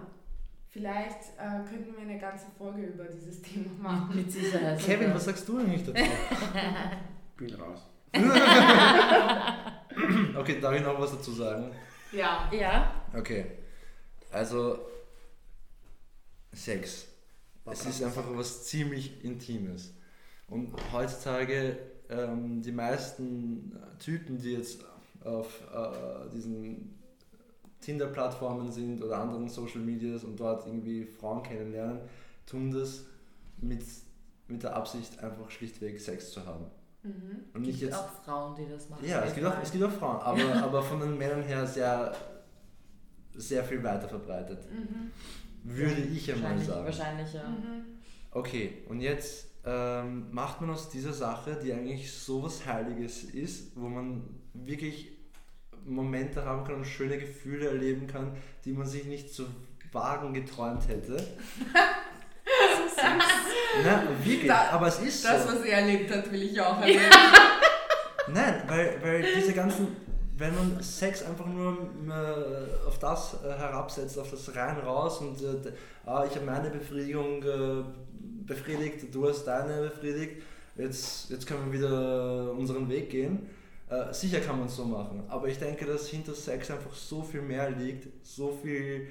vielleicht äh, könnten wir eine ganze Folge über dieses Thema machen. Mit Sicherheit. Kevin, was sagst du eigentlich dazu? Bin raus. okay, darf ich noch was dazu sagen? Ja. Ja, Okay, also Sex. Es ist einfach was ziemlich Intimes. Und heutzutage ähm, die meisten Typen, die jetzt auf äh, diesen Tinder-Plattformen sind oder anderen Social Medias und dort irgendwie Frauen kennenlernen, tun das mit, mit der Absicht, einfach schlichtweg Sex zu haben. Mhm. Und gibt jetzt auch Frauen, die das machen. ja, es gibt, auch, es gibt auch Frauen, aber, aber von den Männern her sehr, sehr viel weiter verbreitet. Mhm. Würde ich ja mal wahrscheinlich, sagen. Wahrscheinlich, ja. Mhm. Okay, und jetzt ähm, macht man aus dieser Sache, die eigentlich sowas Heiliges ist, wo man wirklich Momente haben kann und schöne Gefühle erleben kann, die man sich nicht zu wagen geträumt hätte. Na, wirklich, Da- aber es ist Das, so. was er erlebt hat, will ich auch erleben. Nein, weil, weil diese ganzen, wenn man Sex einfach nur äh, auf das äh, herabsetzt, auf das rein raus und äh, ah, ich habe meine Befriedigung äh, befriedigt, du hast deine befriedigt, jetzt, jetzt können wir wieder unseren Weg gehen. Äh, sicher kann man es so machen, aber ich denke, dass hinter Sex einfach so viel mehr liegt, so viel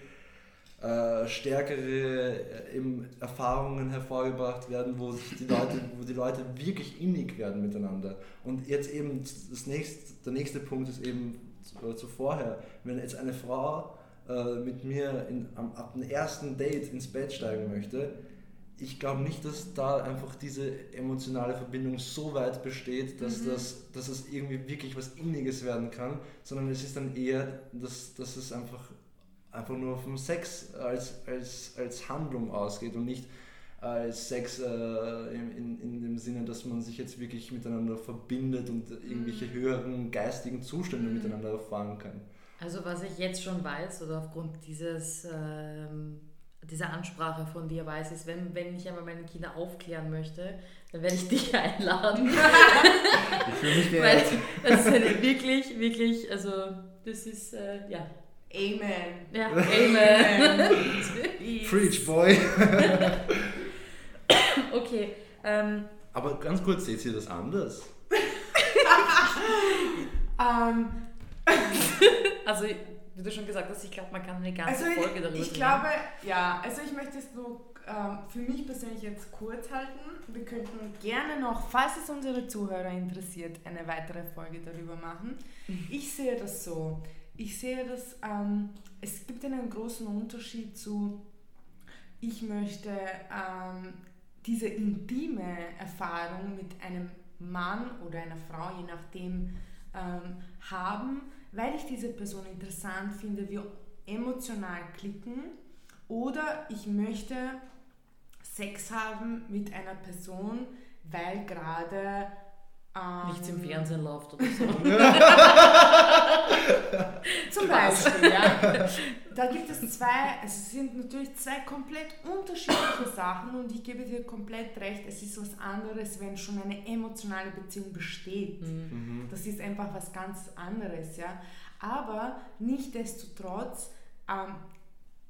äh, stärkere äh, Erfahrungen hervorgebracht werden, wo sich die Leute, wo die Leute wirklich innig werden miteinander. Und jetzt eben das nächste, der nächste Punkt ist eben zu, zu vorher, wenn jetzt eine Frau äh, mit mir in, am, ab dem ersten Date ins Bett steigen möchte, ich glaube nicht, dass da einfach diese emotionale Verbindung so weit besteht, dass, Mhm. das, dass es irgendwie wirklich was Inniges werden kann, sondern es ist dann eher, dass, dass es einfach, einfach nur vom Sex als, als, als Handlung ausgeht und nicht als Sex äh, in, in, in dem Sinne, dass man sich jetzt wirklich miteinander verbindet und irgendwelche höheren geistigen Zustände Mhm. miteinander erfahren kann. Also was ich jetzt schon weiß, oder aufgrund dieses, ähm, dieser Ansprache von dir weiß, ist, wenn, wenn ich einmal meine Kinder aufklären möchte, dann werde ich dich einladen. Ich fühle mich Weil das ist eine wirklich, wirklich, also das ist, äh, ja. Amen. Ja, Amen. Preach, boy! Okay, ähm, Aber ganz kurz, seht ihr das anders? Ähm, also wie du schon gesagt hast, ich glaube, man kann eine ganze also Folge darüber ich, glaube, ja, also ich möchte es nur ähm, für mich persönlich jetzt kurz halten. Wir könnten gerne noch, falls es unsere Zuhörer interessiert, eine weitere Folge darüber machen. Ich sehe das so. Ich sehe das, ähm, es gibt einen großen Unterschied zu, ich möchte ähm, diese intime Erfahrung mit einem Mann oder einer Frau, je nachdem, ähm, haben, weil ich diese Person interessant finde, wir emotional klicken oder ich möchte Sex haben mit einer Person, weil gerade ähm, Nichts im Fernsehen läuft oder so. Zum Beispiel, ja. Da gibt es zwei, es sind natürlich zwei komplett unterschiedliche Sachen und ich gebe dir komplett recht, es ist was anderes, wenn schon eine emotionale Beziehung besteht. Mhm. Das ist einfach was ganz anderes, ja. Aber nichtdestotrotz ähm,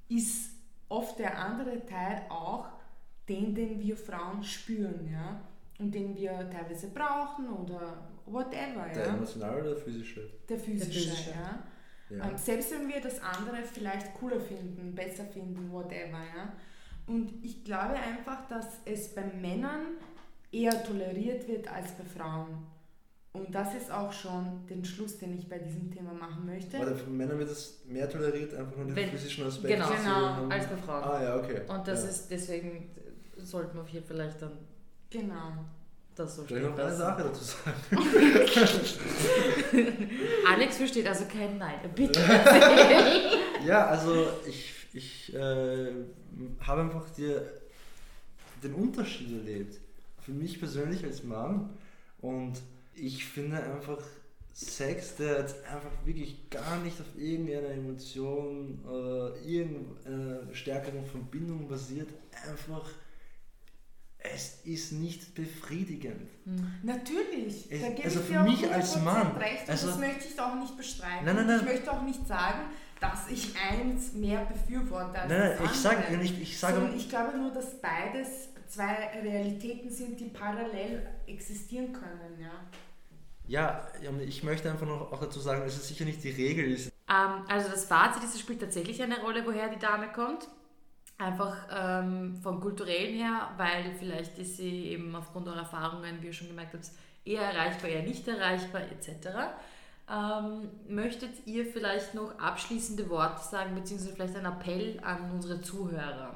ist oft der andere Teil auch den, den wir Frauen spüren, ja. Und den wir teilweise brauchen oder whatever, Der ja. emotionale oder physische? Der physische, physische. ja. Ja. Ähm, selbst wenn wir das andere vielleicht cooler finden, besser finden, whatever, ja. Und ich glaube einfach, dass es bei Männern eher toleriert wird als bei Frauen. Und das ist auch schon den Schluss, den ich bei diesem Thema machen möchte. Oder von Männern wird es mehr toleriert, einfach nur den Wenn- physischen Aspekt. genau, Genau, als bei Frauen. Ah ja, okay. Und das ja. ist deswegen sollten wir hier vielleicht dann Genau. das so stehen noch eine. Sache dazu sagen? Alex versteht also kein Nein. Bitte. Ja, also ich, ich äh, habe einfach dir den Unterschied erlebt. Für mich persönlich als Mann. Und ich finde einfach Sex, der jetzt einfach wirklich gar nicht auf irgendeiner Emotion oder irgendeiner stärkeren Verbindung basiert, einfach, es ist nicht befriedigend. Natürlich, Es- da gebe also ich für mich als 100% Mann, recht und also- das möchte ich auch nicht bestreiten. Nein, nein, nein. Ich möchte auch nicht sagen, dass ich eins mehr befürworte als Nein, nein, das ich sage andere. ich, ich sage Sondern ich glaube nur, dass beides zwei Realitäten sind, die parallel existieren können. Ja. Ja, ich möchte einfach noch auch dazu sagen, dass es sicher nicht die Regel ist. Ähm, also das Fazit ist, es spielt tatsächlich eine Rolle, woher die Dame kommt. Einfach ähm, vom kulturellen her, weil vielleicht ist sie eben aufgrund eurer Erfahrungen, wie ihr schon gemerkt habt, eher erreichbar, eher nicht erreichbar etc. Ähm, möchtet ihr vielleicht noch abschließende Worte sagen, beziehungsweise vielleicht einen Appell an unsere Zuhörer,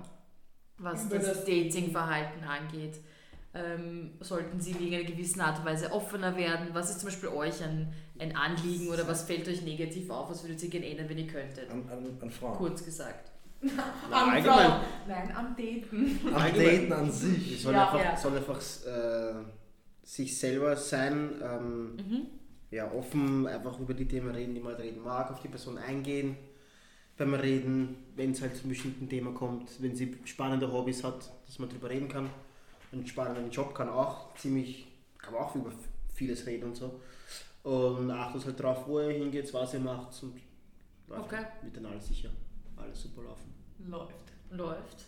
was das, das Dating-Verhalten angeht? Ähm, sollten sie in irgendeiner gewissen Art und Weise offener werden? Was ist zum Beispiel euch ein, ein Anliegen oder was fällt euch negativ auf? Was würdet ihr gerne ändern, wenn ihr könntet? An, an, an Frauen. Kurz gesagt. Am allgemein. Frau- Nein, am Daten. Am Allgemein. Daten an sich. Ich soll Ja, einfach, ja. soll einfach äh, sich selber sein, ähm, Mhm. ja, offen einfach über die Themen reden, die man halt reden mag, auf die Person eingehen beim Reden, wenn es halt zu einem bestimmten Thema kommt, wenn sie spannende Hobbys hat, dass man drüber reden kann. Einen spannenden Job kann auch ziemlich, kann man auch über vieles reden und so. Und achtet halt drauf, wo ihr hingeht, was ihr macht und Okay. wird dann alles sicher, alles super laufen. Läuft. Läuft.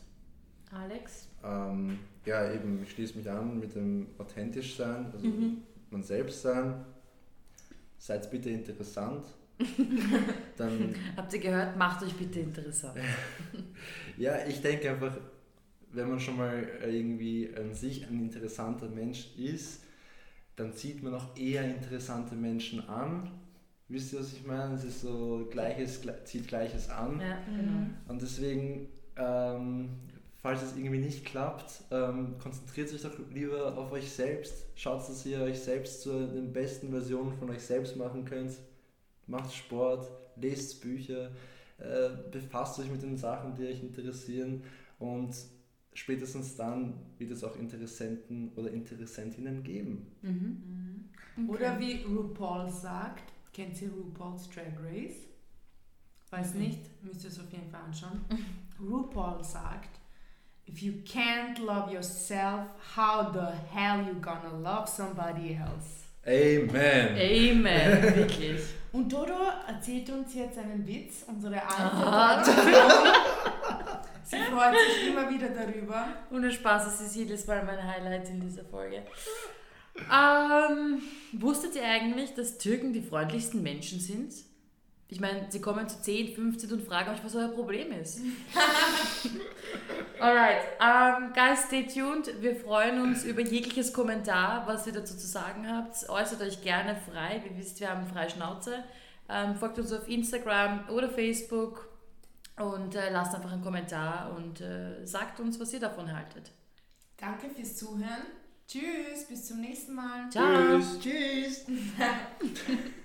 Alex? Ähm, ja, eben, ich schließe mich an mit dem authentisch sein, also Mhm. man selbst sein. Seid bitte interessant. Dann, Habt ihr gehört? Macht euch bitte interessant. ja, ich denke einfach, wenn man schon mal irgendwie an sich ein interessanter Mensch ist, dann zieht man auch eher interessante Menschen an. Wisst ihr, was ich meine? Es ist so, Gleiches gle- zieht Gleiches an. Ja, genau. Und deswegen, ähm, falls es irgendwie nicht klappt, ähm, konzentriert euch doch lieber auf euch selbst. Schaut, dass ihr euch selbst zu den besten Versionen von euch selbst machen könnt. Macht Sport, lest Bücher, äh, befasst euch mit den Sachen, die euch interessieren und spätestens dann wird es auch Interessenten oder Interessentinnen geben. Mhm. Oder wie RuPaul sagt, kennt ihr RuPaul's Drag Race? Weiß Mhm. nicht, müsst ihr es auf jeden Fall anschauen. RuPaul sagt, if you can't love yourself, how the hell you gonna love somebody else? Amen! Amen, wirklich. Und Dodo erzählt uns jetzt einen Witz, unsere Ah. alte Tradition. Sie freut sich immer wieder darüber. Ohne Spaß, das ist jedes Mal mein Highlight in dieser Folge. Ähm, wusstet ihr eigentlich, dass Türken die freundlichsten Menschen sind? Ich meine, sie kommen zu 10, 15 und fragen euch, was euer Problem ist. Alright, um, guys, stay tuned. Wir freuen uns über jegliches Kommentar, was ihr dazu zu sagen habt. Äußert euch gerne frei. Ihr wisst, wir haben freie Schnauze. Ähm, folgt uns auf Instagram oder Facebook und äh, lasst einfach einen Kommentar und äh, sagt uns, was ihr davon haltet. Danke fürs Zuhören. Tschüss, bis zum nächsten Mal. Ciao! Tschüss!